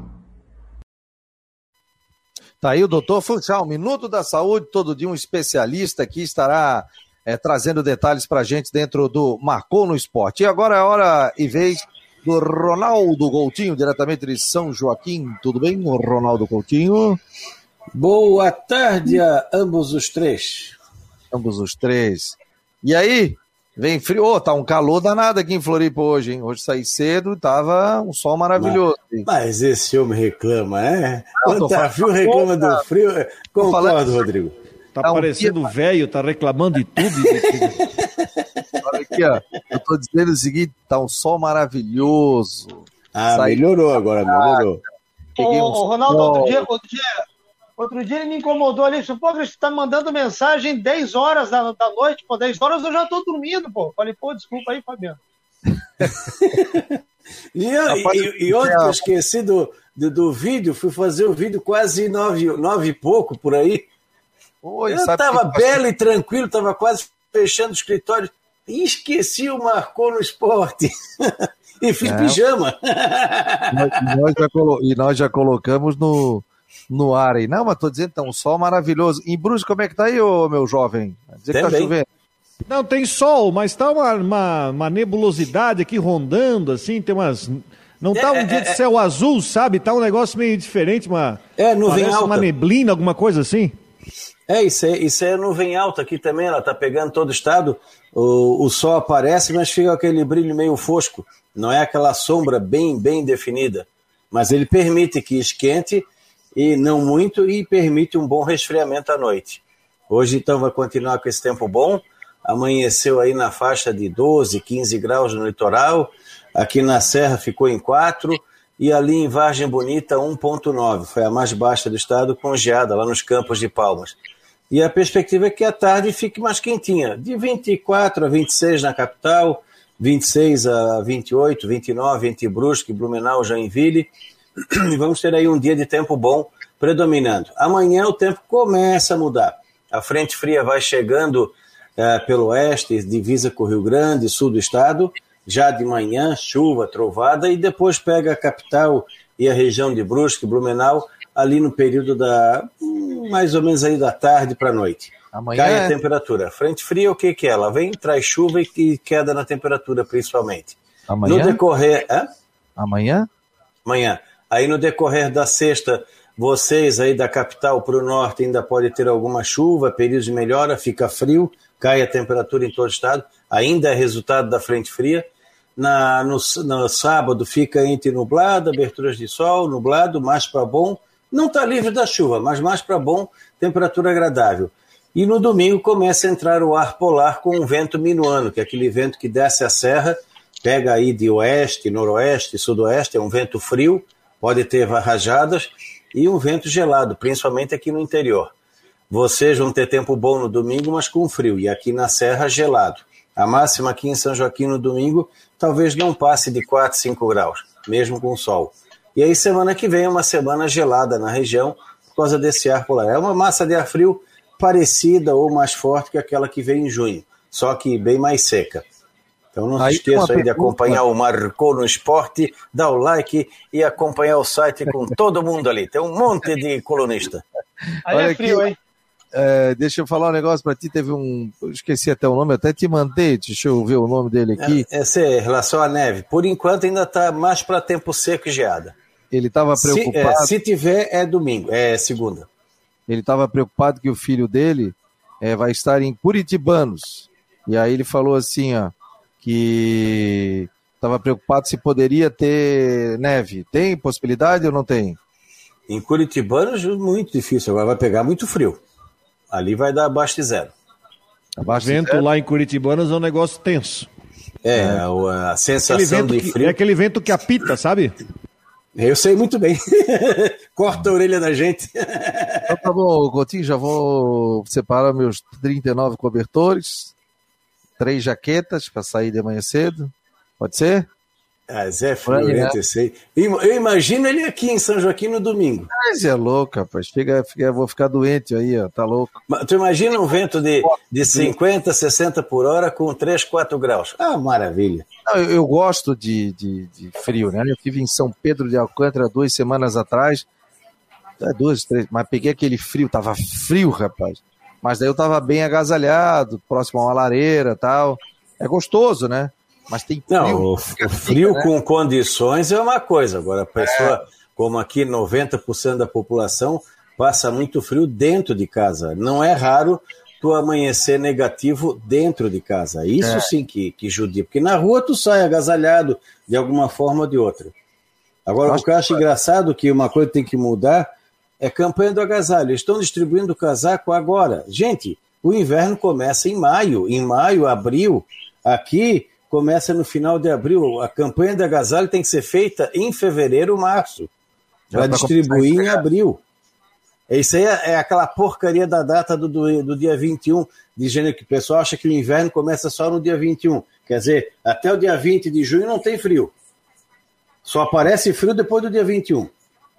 Tá aí o doutor Funchal, Minuto da Saúde, todo dia um especialista que estará é, trazendo detalhes para a gente dentro do Marcou no Esporte. E agora é hora e vez do Ronaldo Coutinho, diretamente de São Joaquim. Tudo bem, Ronaldo Coutinho? Boa tarde a ambos os três. Ambos os três. E aí? Vem frio. Oh, tá um calor danado aqui em Floripa hoje, hein? Hoje saí cedo, tava um sol maravilhoso. Mas, mas esse homem reclama, é? Quando tá frio, reclama do frio. Concordo, falando... Rodrigo. Tá, tá parecendo um velho, tá reclamando de tudo. De tudo. Olha aqui, ó. Eu tô dizendo o seguinte, tá um sol maravilhoso. Ah, Saí... melhorou agora, melhorou. Ô, um Ronaldo, outro dia, outro dia Outro dia ele me incomodou ali, pô, você está mandando mensagem 10 horas da, da noite, pô, 10 horas eu já estou dormindo, pô. Falei, pô, desculpa aí, Fabiano. e, e, e ontem eu esqueci do, do, do, vídeo, fui fazer o vídeo quase nove, nove e pouco por aí. Oi, eu estava que... belo e tranquilo, estava quase fechando o escritório e esqueci o Marcou no Esporte. e fiz é. pijama. e, nós já colo... e nós já colocamos no no ar aí. Não, mas tô dizendo, tá um sol maravilhoso. Em Brusque, como é que tá aí, ô, meu jovem? Dizer que tá chovendo. Não, tem sol, mas tá uma, uma, uma, nebulosidade aqui rondando, assim, tem umas... Não tá um é, dia de é, céu azul, sabe? Tá um negócio meio diferente, uma... É, nuvem alta. uma neblina, alguma coisa assim. É, isso é, isso é nuvem alta aqui também, ela tá pegando todo o estado, o, o sol aparece, mas fica aquele brilho meio fosco, não é aquela sombra bem, bem definida, mas ele permite que esquente e não muito, e permite um bom resfriamento à noite. Hoje, então, vai continuar com esse tempo bom. Amanheceu aí na faixa de 12, 15 graus no litoral. Aqui na Serra ficou em 4 e ali em Vargem Bonita 1.9. Foi a mais baixa do estado, congeada lá nos Campos de Palmas. E a perspectiva é que a tarde fique mais quentinha, de 24 a 26 na capital, 26 a 28, 29 entre Brusque, Blumenau, Joinville e vamos ter aí um dia de tempo bom predominando. Amanhã o tempo começa a mudar. A frente fria vai chegando é, pelo oeste, divisa com o Rio Grande, sul do estado, já de manhã, chuva, trovada, e depois pega a capital e a região de Brusque, Blumenau, ali no período da hum, mais ou menos aí da tarde para a noite. Amanhã Cai a é... temperatura. Frente fria, o que, que é? Ela vem, traz chuva e queda na temperatura, principalmente. Amanhã? No decorrer. Hã? Amanhã? Amanhã. Aí no decorrer da sexta, vocês aí da capital para o norte ainda pode ter alguma chuva, período de melhora, fica frio, cai a temperatura em todo o estado, ainda é resultado da frente fria. Na, no, no sábado fica entre nublado, aberturas de sol, nublado, mais para bom. Não está livre da chuva, mas mais para bom, temperatura agradável. E no domingo começa a entrar o ar polar com um vento minuano, que é aquele vento que desce a serra, pega aí de oeste, noroeste, sudoeste, é um vento frio, pode ter rajadas e um vento gelado, principalmente aqui no interior. Vocês vão ter tempo bom no domingo, mas com frio, e aqui na Serra, gelado. A máxima aqui em São Joaquim no domingo talvez não passe de 4, 5 graus, mesmo com sol. E aí, semana que vem, é uma semana gelada na região, por causa desse ar polar. É uma massa de ar frio parecida ou mais forte que aquela que vem em junho, só que bem mais seca. Então não aí se esqueça aí de acompanhar o Marcou no Esporte, dar o like e acompanhar o site com todo mundo ali. Tem um monte de colunista. Aí Olha é frio, aqui, hein? É, deixa eu falar um negócio para ti. Teve um. Eu esqueci até o nome, até te mandei. Deixa eu ver o nome dele aqui. É, essa é em relação à neve. Por enquanto ainda está mais para tempo seco e geada. Ele estava preocupado. Se, é, se, tiver, é domingo, é segunda. Ele estava preocupado que o filho dele é, vai estar em Curitibanos. E aí ele falou assim: ó que estava preocupado se poderia ter neve. Tem possibilidade ou não tem? Em Curitibanos, muito difícil. Agora vai pegar muito frio. Ali vai dar abaixo de zero. Abaixo Vento zero. lá em Curitibanos é um negócio tenso. É, a, a sensação de vento que, frio. é aquele vento que apita, sabe? Eu sei muito bem. Corta a orelha da gente. Então tá bom, Coutinho, já vou separar meus 39 cobertores, três jaquetas para sair de manhã cedo. Pode ser? Ah, Zé aí, né? Eu sei. Eu eu imagino ele aqui em São Joaquim no domingo. Mas é louco, rapaz. Fica, fica, vou ficar doente aí, ó. Tá louco. Mas Tu imagina um vento de, de 50, 60 por hora com 3, 4 graus. Ah, maravilha. Não, eu, eu gosto de, de, de frio, né? Eu estive em São Pedro de Alcântara duas semanas atrás. É, duas, três, mas peguei aquele frio, tava frio, rapaz. Mas daí eu tava bem agasalhado, próximo a uma lareira tal. É gostoso, né? Mas tem frio. Não, o, o frio com condições é uma coisa. Agora, a pessoa, como aqui 90% da população, passa muito frio dentro de casa. Não é raro tu amanhecer negativo dentro de casa. Isso É. sim que, que judia. Porque na rua tu sai agasalhado de alguma forma ou de outra. Agora, o que eu acho engraçado que uma coisa tem que mudar é campanha do agasalho. Estão distribuindo o casaco agora. Gente, o inverno começa em maio. Em maio, abril. Aqui começa no final de abril. A campanha do agasalho tem que ser feita em fevereiro, março. Já Para tá distribuir em abril. Isso aí é é aquela porcaria da data do, do, do dia 21 de janeiro, que o pessoal acha que o inverno começa só no dia 21. Quer dizer, até o dia 20 de junho não tem frio. Só aparece frio depois do dia 21.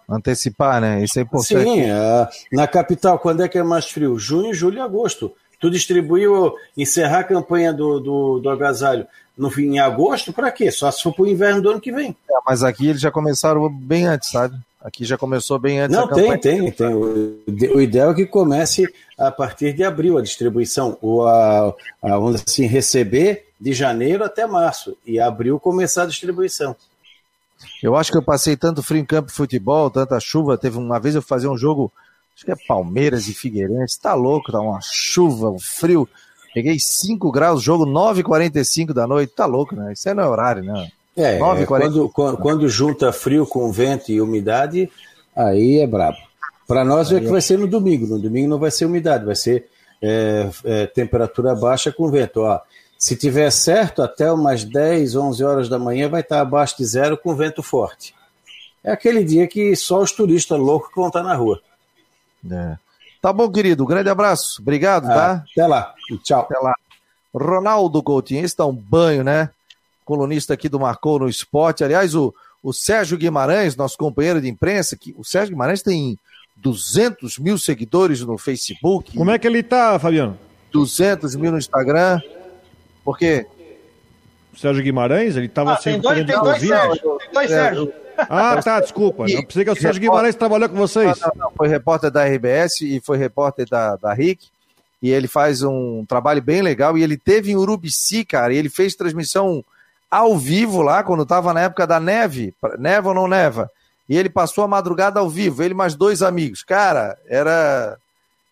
Antecipar, né? Isso é importante. Sim, a- na capital, quando é que é mais frio? Junho, julho e agosto. Tu distribuiu, encerrar a campanha do, do, do agasalho no fim, em agosto, para quê? Só se for para o inverno do ano que vem. É, mas aqui eles já começaram bem antes, sabe? Aqui já começou bem antes Não, tem, tem, tem. O, o ideal é que comece a partir de abril a distribuição, ou a, a, vamos assim, receber de janeiro até março, e abril começar a distribuição. Eu acho que eu passei tanto frio em campo de futebol, tanta chuva. Teve uma vez eu fazia um jogo, acho que é Palmeiras e Figueirense. Tá louco, tá uma chuva, um frio. Peguei 5 graus, jogo 9h45 da noite. Tá louco, né? Isso aí não é horário, né? É, 9 quando, quando, quando junta frio com vento e umidade, aí é brabo. Para nós é que vai ser no domingo. No domingo não vai ser umidade, vai ser é, é, temperatura baixa com vento. Ó, se tiver certo, até umas 10, 11 horas da manhã vai estar abaixo de zero com vento forte. É aquele dia que só os turistas loucos vão estar na rua. É. Tá bom, querido. Grande abraço. Obrigado, tá? Ah, até lá. Tchau. Até lá. Ronaldo Coutinho, esse tá um banho, né? Colunista aqui do Marcou no Esporte. Aliás, o, o Sérgio Guimarães, nosso companheiro de imprensa, que o Sérgio Guimarães tem 200 mil seguidores no Facebook. Como é que ele tá, Fabiano? 200 mil no Instagram. Por quê? O Sérgio Guimarães, ele tava Ah, tem sem dois, tem dois? Sérgio. Tem dois É, Sérgio. Ah, tá, desculpa. Eu pensei que o Sérgio Guimarães trabalhou com vocês. Não, não, foi repórter da RBS e foi repórter da, da RIC. E ele faz um trabalho bem legal. E ele teve em Urubici, cara. E ele fez transmissão ao vivo lá, quando estava na época da neve. Neva ou não neva? E ele passou a madrugada ao vivo, ele mais dois amigos. Cara, era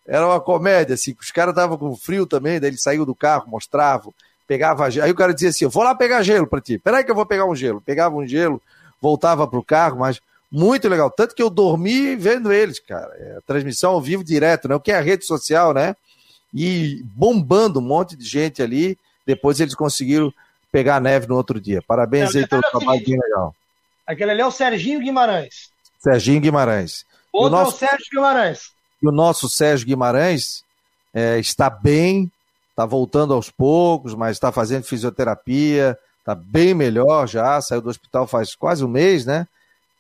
era uma comédia, assim. Os caras estavam com frio também, daí ele saiu do carro, mostrava, pegava gelo. Aí o cara dizia assim: Eu vou lá pegar gelo pra ti. Peraí que eu vou pegar um gelo. Pegava um gelo, voltava pro carro, mas muito legal. Tanto que eu dormi vendo eles, cara. É, transmissão ao vivo direto, né? O que é a rede social, né? E bombando um monte de gente ali. Depois eles conseguiram pegar a neve no outro dia. Parabéns É, aí pelo é o trabalho bem legal. Aquele ali é o Serginho Guimarães. Serginho Guimarães. E o Outro nosso- é o Sérgio Guimarães. E o nosso Sérgio Guimarães é, está bem, está voltando aos poucos, mas está fazendo fisioterapia, está bem melhor já, saiu do hospital faz quase um mês, né?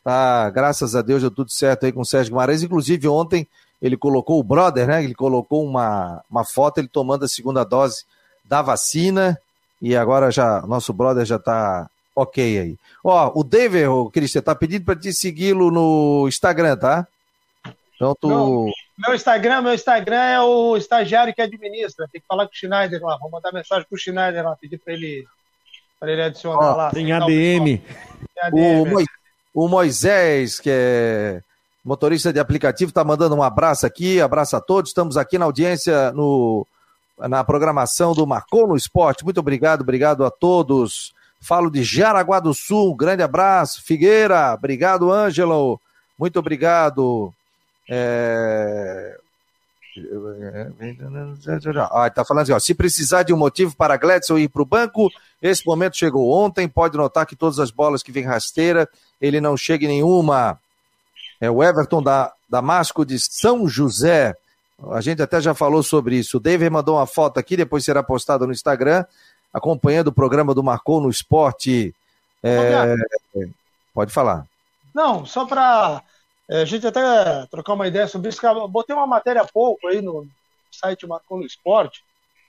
Tá, graças a Deus deu tudo certo aí com o Sérgio Guimarães. Inclusive, ontem ele colocou o brother, né? Ele colocou uma, uma foto, ele tomando a segunda dose da vacina, e agora já, nosso brother já tá ok aí. Ó, o ô, Cristian, tá pedindo para te segui-lo no Instagram, tá? Então tu. Não. Meu Instagram, meu Instagram é o estagiário que administra. Tem que falar com o Schneider lá. Vou mandar mensagem pro Schneider lá, pedir para ele, pra ele adicionar Ó, lá. Tem o ADM. Tem O, ADM. Moi- o Moisés, que é motorista de aplicativo, está mandando um abraço aqui, abraço a todos. Estamos aqui na audiência no, na programação do Marcou no Esporte. Muito obrigado, obrigado a todos. Falo de Jaraguá do Sul, um grande abraço. Figueira, obrigado, Ângelo. Muito obrigado. É, Ah, tá falando assim, ó, se precisar de um motivo para Gladson ir para o banco, esse momento chegou ontem, pode notar que todas as bolas que vem rasteira, ele não chega em nenhuma. É o Everton da Damasco de São José. A gente até já falou sobre isso. O David mandou uma foto aqui, depois será postada no Instagram, acompanhando o programa do Marcou no Esporte. É... Pode falar. Não, só para a gente até trocar uma ideia sobre isso. Eu botei uma matéria há pouco aí no site Marcou no Esporte,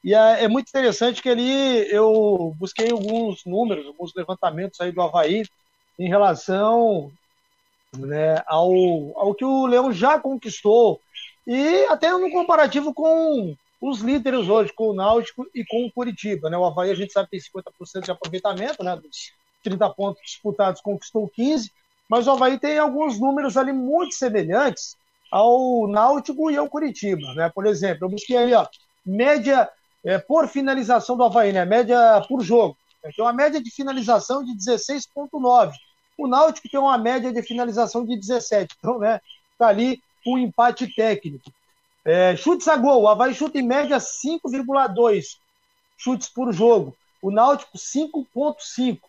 e é, é, muito interessante que ali eu busquei alguns números, alguns levantamentos aí do Havaí em relação né, ao, ao que o Leão já conquistou, e até no comparativo com os líderes hoje, com o Náutico e com o Curitiba. Né? O Havaí a gente sabe que tem 50% de aproveitamento, né? dos 30 pontos disputados conquistou 15, mas o Havaí tem alguns números ali muito semelhantes ao Náutico e ao Curitiba, né? Por exemplo, eu busquei ali, ó, média é, por finalização do Havaí, né? Média por jogo. Tem uma média de finalização de 16,9. O Náutico tem uma média de finalização de 17. Então, né, tá ali o um empate técnico. É, chutes a gol, o Havaí chuta em média 5,2 chutes por jogo. O Náutico 5,5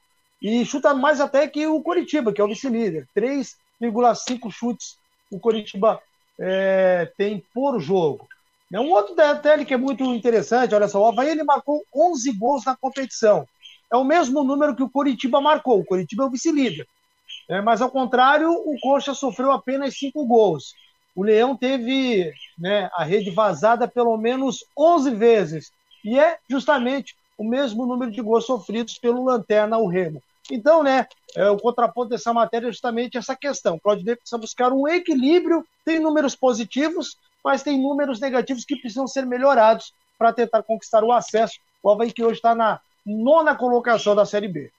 e chuta mais até que o Coritiba, que é o vice-líder. 3,5 chutes o Coritiba é, tem por jogo. É um outro detalhe que é muito interessante, olha só, o Havaí ele marcou 11 gols na competição. É o mesmo número que o Coritiba marcou. O Coritiba é o vice-líder. É, mas, ao contrário, o Coxa sofreu apenas 5 gols. O Leão teve né, a rede vazada pelo menos 11 vezes. E é justamente o mesmo número de gols sofridos pelo Lanterna, o Remo. Então, né, é, o contraponto dessa matéria é justamente essa questão. Claudinei precisa buscar um equilíbrio, tem números positivos, mas tem números negativos que precisam ser melhorados para tentar conquistar o acesso. O Havaí que hoje está na nona colocação da Série B.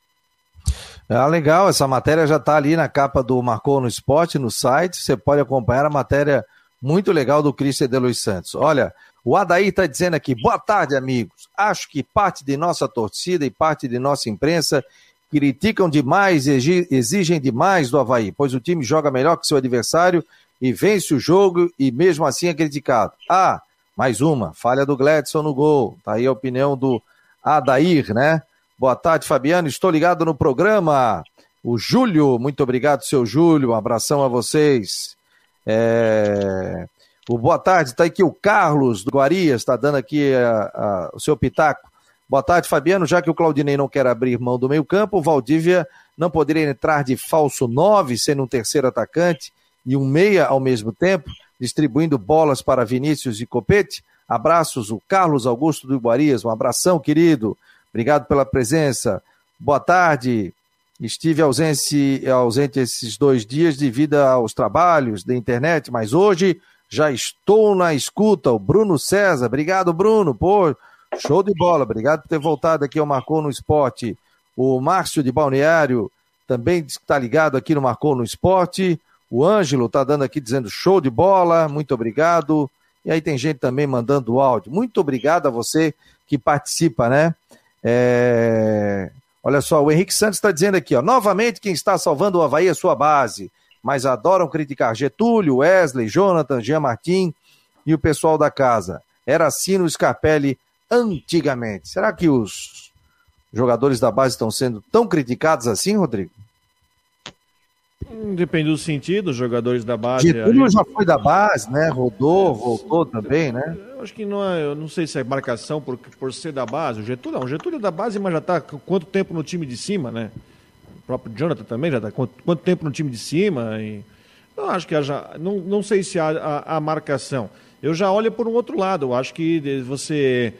Ah, legal, essa matéria já está ali na capa do Marcou no Esporte, no site. Você pode acompanhar a matéria muito legal do Cristian de Luiz Santos. Olha, o Adair está dizendo aqui: boa tarde, amigos. Acho que parte de nossa torcida e parte de nossa imprensa criticam demais, exigem demais do Havaí, pois o time joga melhor que seu adversário e vence o jogo e mesmo assim é criticado. Ah, mais uma, falha do Gladson no gol. Tá aí a opinião do Adair, né? Boa tarde, Fabiano. Estou ligado no programa. O Júlio, muito obrigado, seu Júlio. Um abração a vocês. É... O boa tarde, está aqui o Carlos do Guarias, está dando aqui a, a, o seu pitaco. Boa tarde, Fabiano. Já que o Claudinei não quer abrir mão do meio-campo, o Valdívia não poderia entrar de falso 9, sendo um terceiro atacante e um meia ao mesmo tempo, distribuindo bolas para Vinícius e Copete. Abraços, o Carlos Augusto do Iguarias. Um abração, querido. Obrigado pela presença. Boa tarde. Estive ausente, ausente esses dois dias devido aos trabalhos da internet, mas hoje já estou na escuta. O Bruno César. Obrigado, Bruno. Pô, Show de bola, obrigado por ter voltado aqui ao Marcou no Esporte. O Márcio de Balneário também está ligado aqui no Marcou no Esporte. O Ângelo está dando aqui dizendo show de bola, muito obrigado. E aí tem gente também mandando áudio. Muito obrigado a você que participa, né? É... Olha só, o Henrique Santos está dizendo aqui, ó, novamente quem está salvando o Havaí é sua base, mas adoram criticar Getúlio, Wesley, Jonathan, Jean Martin e o pessoal da casa. Era assim no Scarpelli antigamente. Será que os jogadores da base estão sendo tão criticados assim, Rodrigo? Depende do sentido, os jogadores da base. Getúlio ali... já foi da base, né? Rodou, voltou também, né? Eu acho que não é, eu não sei se é marcação por, por ser da base. O Getúlio não, o Getúlio é da base, mas já está quanto tempo no time de cima, né? Próprio Jonathan também já está quanto, quanto, tempo no time de cima. E... Não, acho que já. Não, não sei se há a, a marcação. Eu já olho por um outro lado. Eu acho que você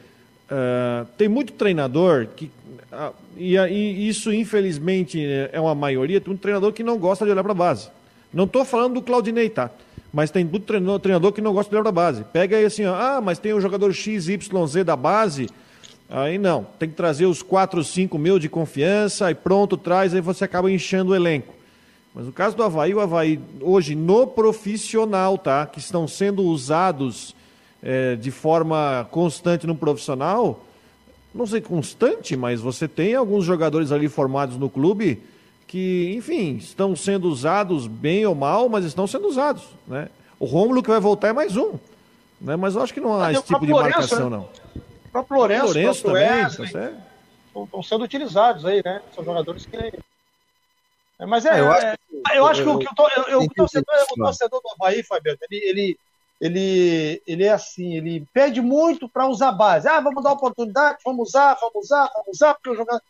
Uh, tem muito treinador que. Uh, e, e, isso, infelizmente, é uma maioria. Tem um treinador que não gosta de olhar para a base. Não estou falando do Claudinei, tá? Mas tem muito treinador, treinador que não gosta de olhar para a base. Pega aí assim, ó, ah, mas tem o jogador XYZ da base. Aí não, tem que trazer os 4, 5 mil de confiança, aí pronto, traz, aí você acaba enchendo o elenco. Mas no caso do Havaí, o Havaí hoje no profissional, tá? Que estão sendo usados é, de forma constante no profissional, não sei constante, mas você tem alguns jogadores ali formados no clube que, enfim, estão sendo usados bem ou mal, mas estão sendo usados, né? O Rômulo que vai voltar é mais um. Né? Mas eu acho que não há Mas esse tipo de marcação, né? não. O próprio Lourenço, Lourenço o próprio também, Wesley, tá certo? estão sendo utilizados aí, né? São jogadores que. É, mas é, É, eu eu acho acho, eu acho que o, que o, to- eu- eu- o torcedor, o torcedor do Havaí, Fabiano, ele, ele, ele, ele é assim, ele pede muito para usar base. Ah, vamos dar oportunidade, vamos usar, vamos usar, vamos usar, porque o jogador.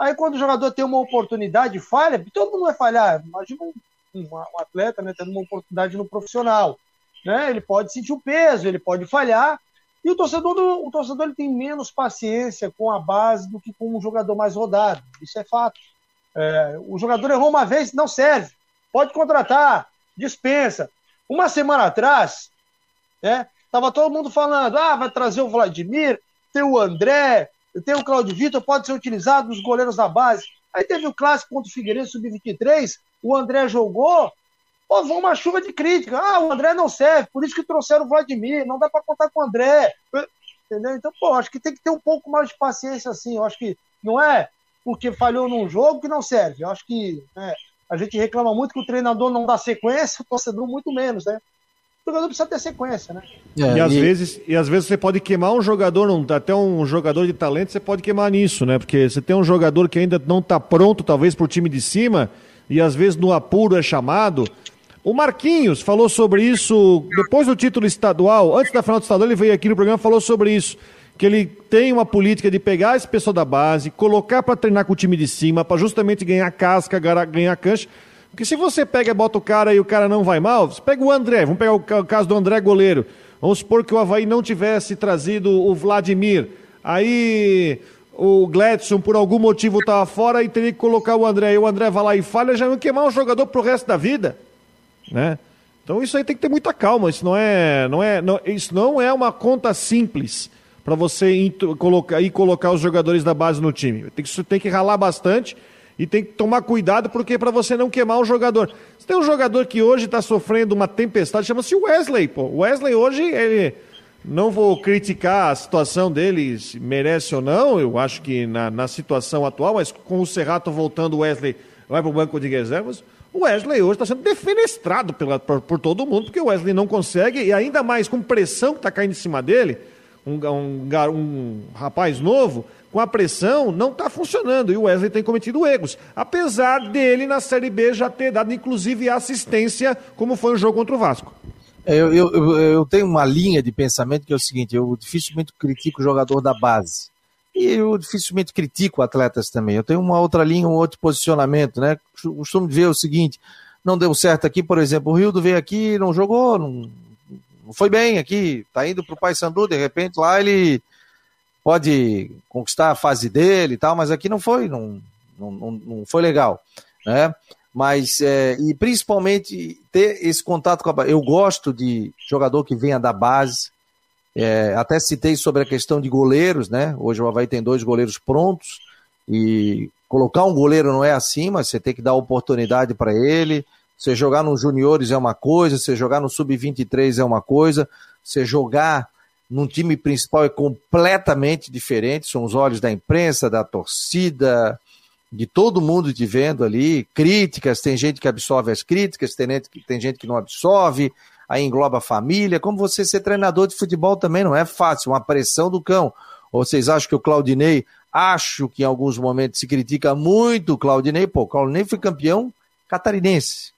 Aí quando o jogador tem uma oportunidade, falha, todo mundo vai falhar. Imagina um, um- um atleta né, tendo uma oportunidade no profissional. Né? Ele pode sentir o peso, ele pode falhar. E o torcedor, do- o torcedor ele tem menos paciência com a base do que com um jogador mais rodado. Isso é fato. É, o jogador errou uma vez, não serve. Pode contratar, dispensa. Uma semana atrás, né, tava todo mundo falando: ah, vai trazer o Vladimir, tem o André, tem o Claudio Vitor, pode ser utilizado nos goleiros da base. Aí teve o clássico contra o Figueirense Sub-23, o André jogou, pô, foi uma chuva de crítica. Ah, o André não serve, por isso que trouxeram o Vladimir, não dá para contar com o André. Entendeu? Então, pô, acho que tem que ter um pouco mais de paciência assim. Eu acho que não é porque falhou num jogo que não serve. Eu acho que né, a gente reclama muito que o treinador não dá sequência, o torcedor muito menos, né? O jogador precisa ter sequência, né? É, e, às vezes, e às vezes você pode queimar um jogador, um- até um jogador de talento, você pode queimar nisso, né? Porque você tem um jogador que ainda não está pronto, talvez, para o time de cima, e às vezes no apuro é chamado. O Marquinhos falou sobre isso depois do título estadual, antes da final do estadual, ele veio aqui no programa e falou sobre isso. Que ele tem uma política de pegar esse pessoal da base, colocar para treinar com o time de cima, para justamente ganhar casca, ganhar cancha. Porque se você pega e bota o cara e o cara não vai mal, você pega o André, vamos pegar o ca- o caso do André goleiro. Vamos supor que o Havaí não tivesse trazido o Vladimir. Aí o Gladson, por algum motivo, estava fora e teria que colocar o André. E o André vai lá e falha, já vai queimar um jogador pro resto da vida. Né? Então isso aí tem que ter muita calma. Isso não é, não é, não- isso não é uma conta simples para você ir, colocar, ir colocar os jogadores da base no time. Tem que, tem que ralar bastante e tem que tomar cuidado porque para você não queimar o jogador. Você tem um jogador que hoje está sofrendo uma tempestade, chama-se Wesley. Pô. Wesley hoje ele não vou criticar a situação dele, se merece ou não, eu acho que na, na situação atual, mas com o Serrato voltando, o Wesley vai para o banco de reservas. O Wesley hoje está sendo defenestrado pela, por, por todo mundo, porque o Wesley não consegue, e ainda mais com pressão que está caindo em cima dele, um, um, um rapaz novo, com a pressão, não está funcionando. E o Wesley tem cometido erros. Apesar dele, na Série B, já ter dado, inclusive, assistência, como foi o jogo contra o Vasco. É, eu, eu, eu tenho uma linha de pensamento que é o seguinte: eu dificilmente critico o jogador da base. E eu dificilmente critico atletas também. Eu tenho uma outra linha, um outro posicionamento, né? Costumo ver o seguinte: não deu certo aqui, por exemplo, o Rildo veio aqui, não jogou, não, não foi bem aqui, tá indo pro Paysandu, de repente lá ele pode conquistar a fase dele e tal, mas aqui não foi, não, não, não, foi legal, né? Mas, é, e principalmente ter esse contato com a. Eu gosto de jogador que venha da base. É, até citei sobre a questão de goleiros, né? Hoje o Havaí tem dois goleiros prontos. E colocar um goleiro não é assim, mas você tem que dar oportunidade para ele. Você jogar nos juniores é uma coisa, você jogar no sub-23 é uma coisa, você jogar num time principal é completamente diferente. São os olhos da imprensa, da torcida, de todo mundo te vendo ali, críticas, tem gente que absorve as críticas, tem gente, que- tem gente que não absorve, aí engloba família. Como você ser treinador de futebol também não é fácil, uma pressão do cão. Ou vocês acham que o Claudinei, acho que em alguns momentos se critica muito o Claudinei, pô, o Claudinei foi campeão catarinense.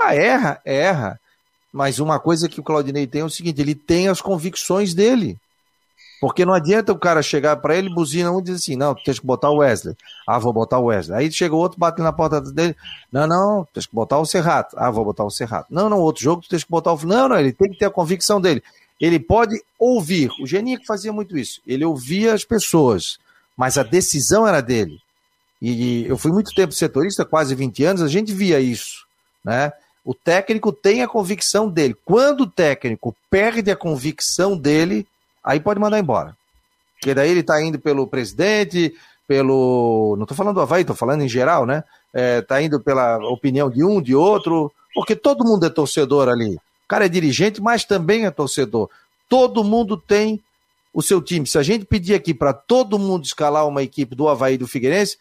Ah, erra, erra. Mas uma coisa que o Claudinei tem é o seguinte, ele tem as convicções dele. Porque não adianta o cara chegar para ele, buzina um e diz assim: não, tens que botar o Wesley. Ah, vou botar o Wesley. Aí chega outro, bate na porta dele: não, não, tens que botar o Serrato. Ah, vou botar o Serrato. Não, não, outro jogo tens que botar o. Não, não, ele tem que ter a convicção dele. Ele pode ouvir. O Geninho que fazia muito isso. Ele ouvia as pessoas, mas a decisão era dele. E eu fui muito tempo setorista, quase 20 anos, a gente via isso, né? O técnico tem a convicção dele. Quando o técnico perde a convicção dele, aí pode mandar embora. Porque daí ele está indo pelo presidente, pelo. Não estou falando do Havaí, estou falando em geral, né? Está indo pela opinião de um, de outro, porque todo mundo é torcedor ali. O cara é dirigente, mas também é torcedor. Todo mundo tem o seu time. Se a gente pedir aqui para todo mundo escalar uma equipe do Havaí e do Figueirense,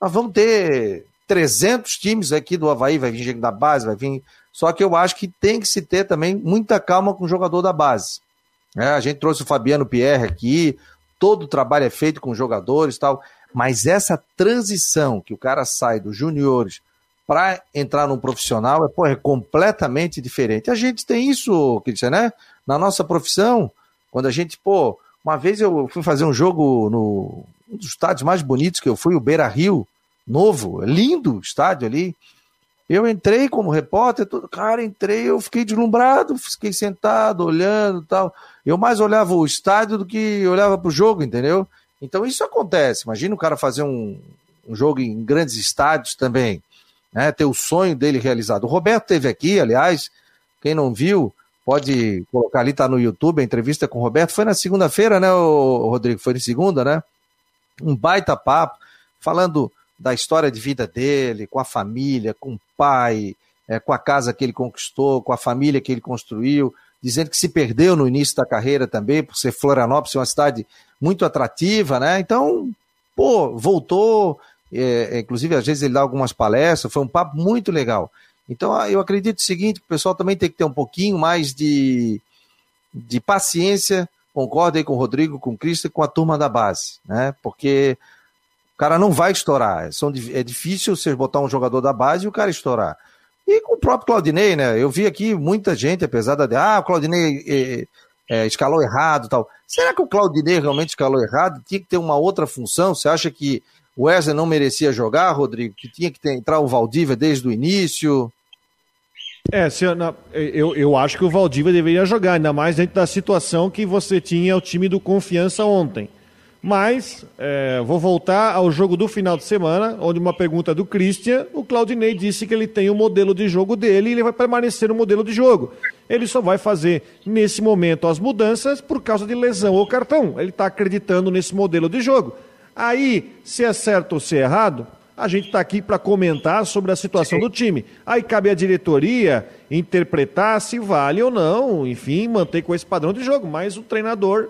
nós vamos ter 300 times aqui do Havaí, vai vir gente da base, vai vir. Só que eu acho que tem que se ter também muita calma com o jogador da base. É, a gente trouxe o Fabiano Pierre aqui, todo o trabalho é feito com jogadores e tal, mas essa transição que o cara sai dos juniores para entrar num profissional é, pô, é completamente diferente. A gente tem isso, Cristian, né? Na nossa profissão, quando a gente, pô, uma vez eu fui fazer um jogo no um dos estádios mais bonitos que eu fui, o Beira Rio, novo, lindo estádio ali. Eu entrei como repórter, todo, cara, entrei, eu fiquei deslumbrado, fiquei sentado, olhando tal. Eu mais olhava o estádio do que olhava para o jogo, entendeu? Então isso acontece. Imagina o cara fazer um, um jogo em grandes estádios também, né? Ter o sonho dele realizado. O Roberto teve aqui, aliás, quem não viu, pode colocar ali, tá no YouTube, a entrevista com o Roberto. Foi na segunda-feira, né, Rodrigo? Foi na segunda, né? Um baita papo, falando da história de vida dele, com a família, com o pai, é, com a casa que ele conquistou, com a família que ele construiu, dizendo que se perdeu no início da carreira também, por ser Florianópolis, uma cidade muito atrativa, né? Então, pô, voltou, é, inclusive às vezes ele dá algumas palestras, foi um papo muito legal. Então, ah, eu acredito o seguinte, o pessoal também tem que ter um pouquinho mais de, de paciência, concordo aí com o Rodrigo, com o Cristo e com a turma da base, né? Porque cara não vai estourar. É difícil você botar um jogador da base e o cara estourar. E com o próprio Claudinei, né? Eu vi aqui muita gente, apesar da. Ah, o Claudinei é, é, escalou errado tal. Será que o Claudinei realmente escalou errado? Tinha que ter uma outra função? Você acha que o Wesley não merecia jogar, Rodrigo? Que tinha que ter, entrar o Valdívia desde o início? É, eu, eu acho que o Valdívia deveria jogar, ainda mais dentro da situação que você tinha o time do Confiança ontem. Mas, é, vou voltar ao jogo do final de semana, onde uma pergunta do Christian, o Claudinei disse que ele tem o um modelo de jogo dele e ele vai permanecer no modelo de jogo. Ele só vai fazer, nesse momento, as mudanças por causa de lesão ou cartão. Ele está acreditando nesse modelo de jogo. Aí, se é certo ou se é errado, a gente está aqui para comentar sobre a situação do time. Aí cabe à diretoria interpretar se vale ou não, enfim, manter com esse padrão de jogo. Mas o treinador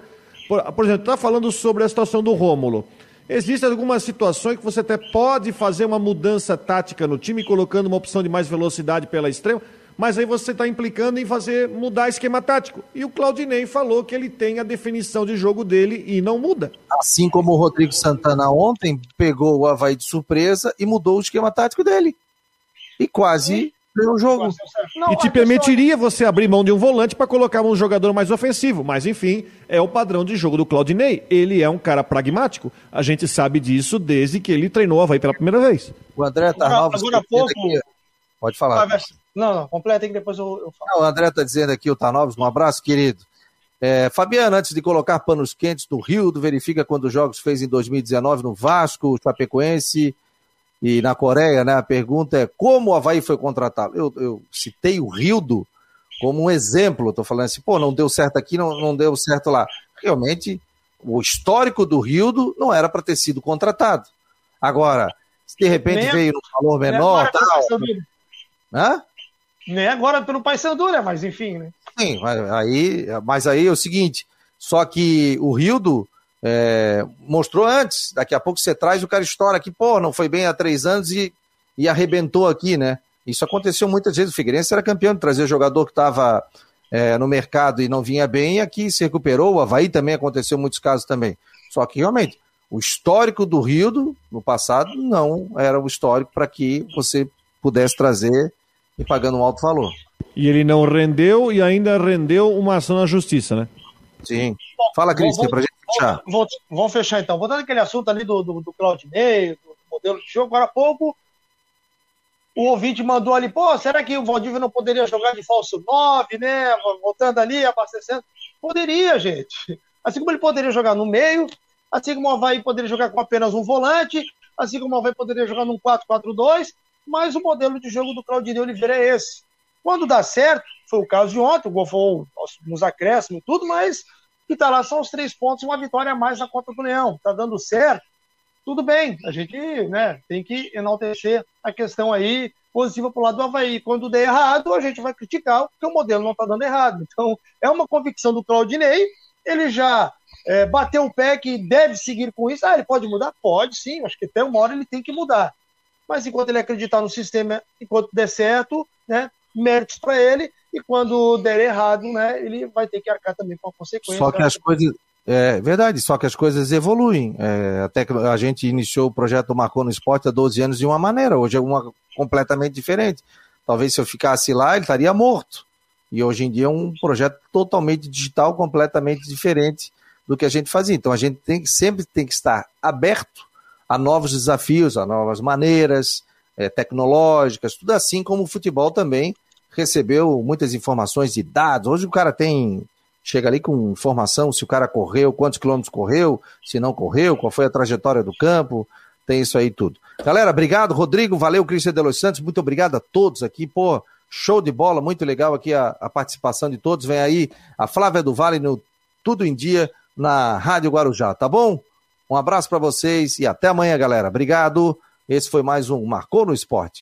por, por exemplo, está falando sobre a situação do Rômulo. Existem algumas situações que você até pode fazer uma mudança tática no time, colocando uma opção de mais velocidade pela extrema, mas aí você está implicando em fazer mudar esquema tático. E o Claudinei falou que ele tem a definição de jogo dele e não muda. Assim como o Rodrigo Santana ontem pegou o Havaí de surpresa e mudou o esquema tático dele. E quase o jogo. Não, e te permitiria você abrir mão de um volante para colocar um jogador mais ofensivo. Mas, enfim, é o padrão de jogo do Claudinei. Ele é um cara pragmático. A gente sabe disso desde que ele treinou a Havaí pela primeira vez. O André Tarnovas... Agora há pouco... Aqui... Pode falar. Não, não, completa que depois eu, eu falo. Não, o André está dizendo aqui, o Tarnovas, um abraço, querido. É, Fabiano, antes de colocar panos quentes no Rio, verifica quando os jogos fez em 2019 no Vasco, Chapecoense e na Coreia, né? A pergunta é como o Havaí foi contratado. Eu, eu citei o Rildo como um exemplo, estou falando assim, pô, não deu certo aqui, não, não deu certo lá. Realmente, o histórico do Rildo não era para ter sido contratado. Agora, se de repente nem, veio no valor menor, tal. Hã? Nem agora pelo Paysandu, né? Mas enfim, né? Sim, mas aí, mas aí é o seguinte, só que o Rildo é, mostrou antes. Daqui a pouco você traz o cara estoura aqui, pô, não foi bem há três anos e, e arrebentou aqui, né? Isso aconteceu muitas vezes. O Figueirense era campeão de trazer jogador que estava é, no mercado e não vinha bem, e aqui se recuperou. O Havaí também aconteceu muitos casos também. Só que realmente, o histórico do Rio no passado não era o histórico para que você pudesse trazer e pagando um alto valor. E ele não rendeu e ainda rendeu uma ação na justiça, né? Sim. Fala, Cristian, para a gente fechar. Vamos, fechar então. Voltando aquele assunto ali do, do, do Claudinei, do modelo de jogo, agora há pouco o ouvinte mandou ali, pô, será que o Valdívia não poderia jogar de falso 9, né? Voltando ali, abastecendo. Poderia, gente. Assim como ele poderia jogar no meio, assim como o Havaí poderia jogar com apenas um volante, assim como o Havaí poderia jogar num 4-4-2, mas o modelo de jogo do Claudinei Oliveira é esse. Quando dá certo, foi o caso de ontem, o gol foi nos acréscimos e tudo, mas que tá lá são os três pontos e uma vitória a mais na conta do Leão. Tá dando certo, tudo bem. A gente né, tem que enaltecer a questão aí positiva para o lado do Havaí. Quando der errado, a gente vai criticar porque o modelo não está dando errado. Então, é uma convicção do Claudinei. Ele já é, bateu o pé que deve seguir com isso. Ah, ele pode mudar? Pode sim. Acho que até uma hora ele tem que mudar. Mas enquanto ele acreditar no sistema, enquanto der certo, né, méritos para ele. E quando der errado, né, ele vai ter que arcar também com a consequência. Só que as coisas. É verdade, só que as coisas evoluem. É, até que a gente iniciou o projeto Marcou no Esporte há 12 anos de uma maneira, hoje é uma completamente diferente. Talvez se eu ficasse lá, ele estaria morto. E hoje em dia é um projeto totalmente digital, completamente diferente do que a gente fazia. Então a gente tem, sempre tem que estar aberto a novos desafios, a novas maneiras é, tecnológicas, tudo assim como o futebol também recebeu muitas informações de dados. Hoje o cara tem chega ali com informação se o cara correu, quantos quilômetros correu, se não correu, qual foi a trajetória do campo, tem isso aí tudo. Galera, obrigado, Rodrigo, valeu, Cristian de Los Santos, muito obrigado a todos aqui, pô, show de bola, muito legal aqui a, a participação de todos. Vem aí a Flávia do Vale no Tudo em Dia na Rádio Guarujá, tá bom? Um abraço para vocês e até amanhã, galera. Obrigado. Esse foi mais um Marcou no Esporte.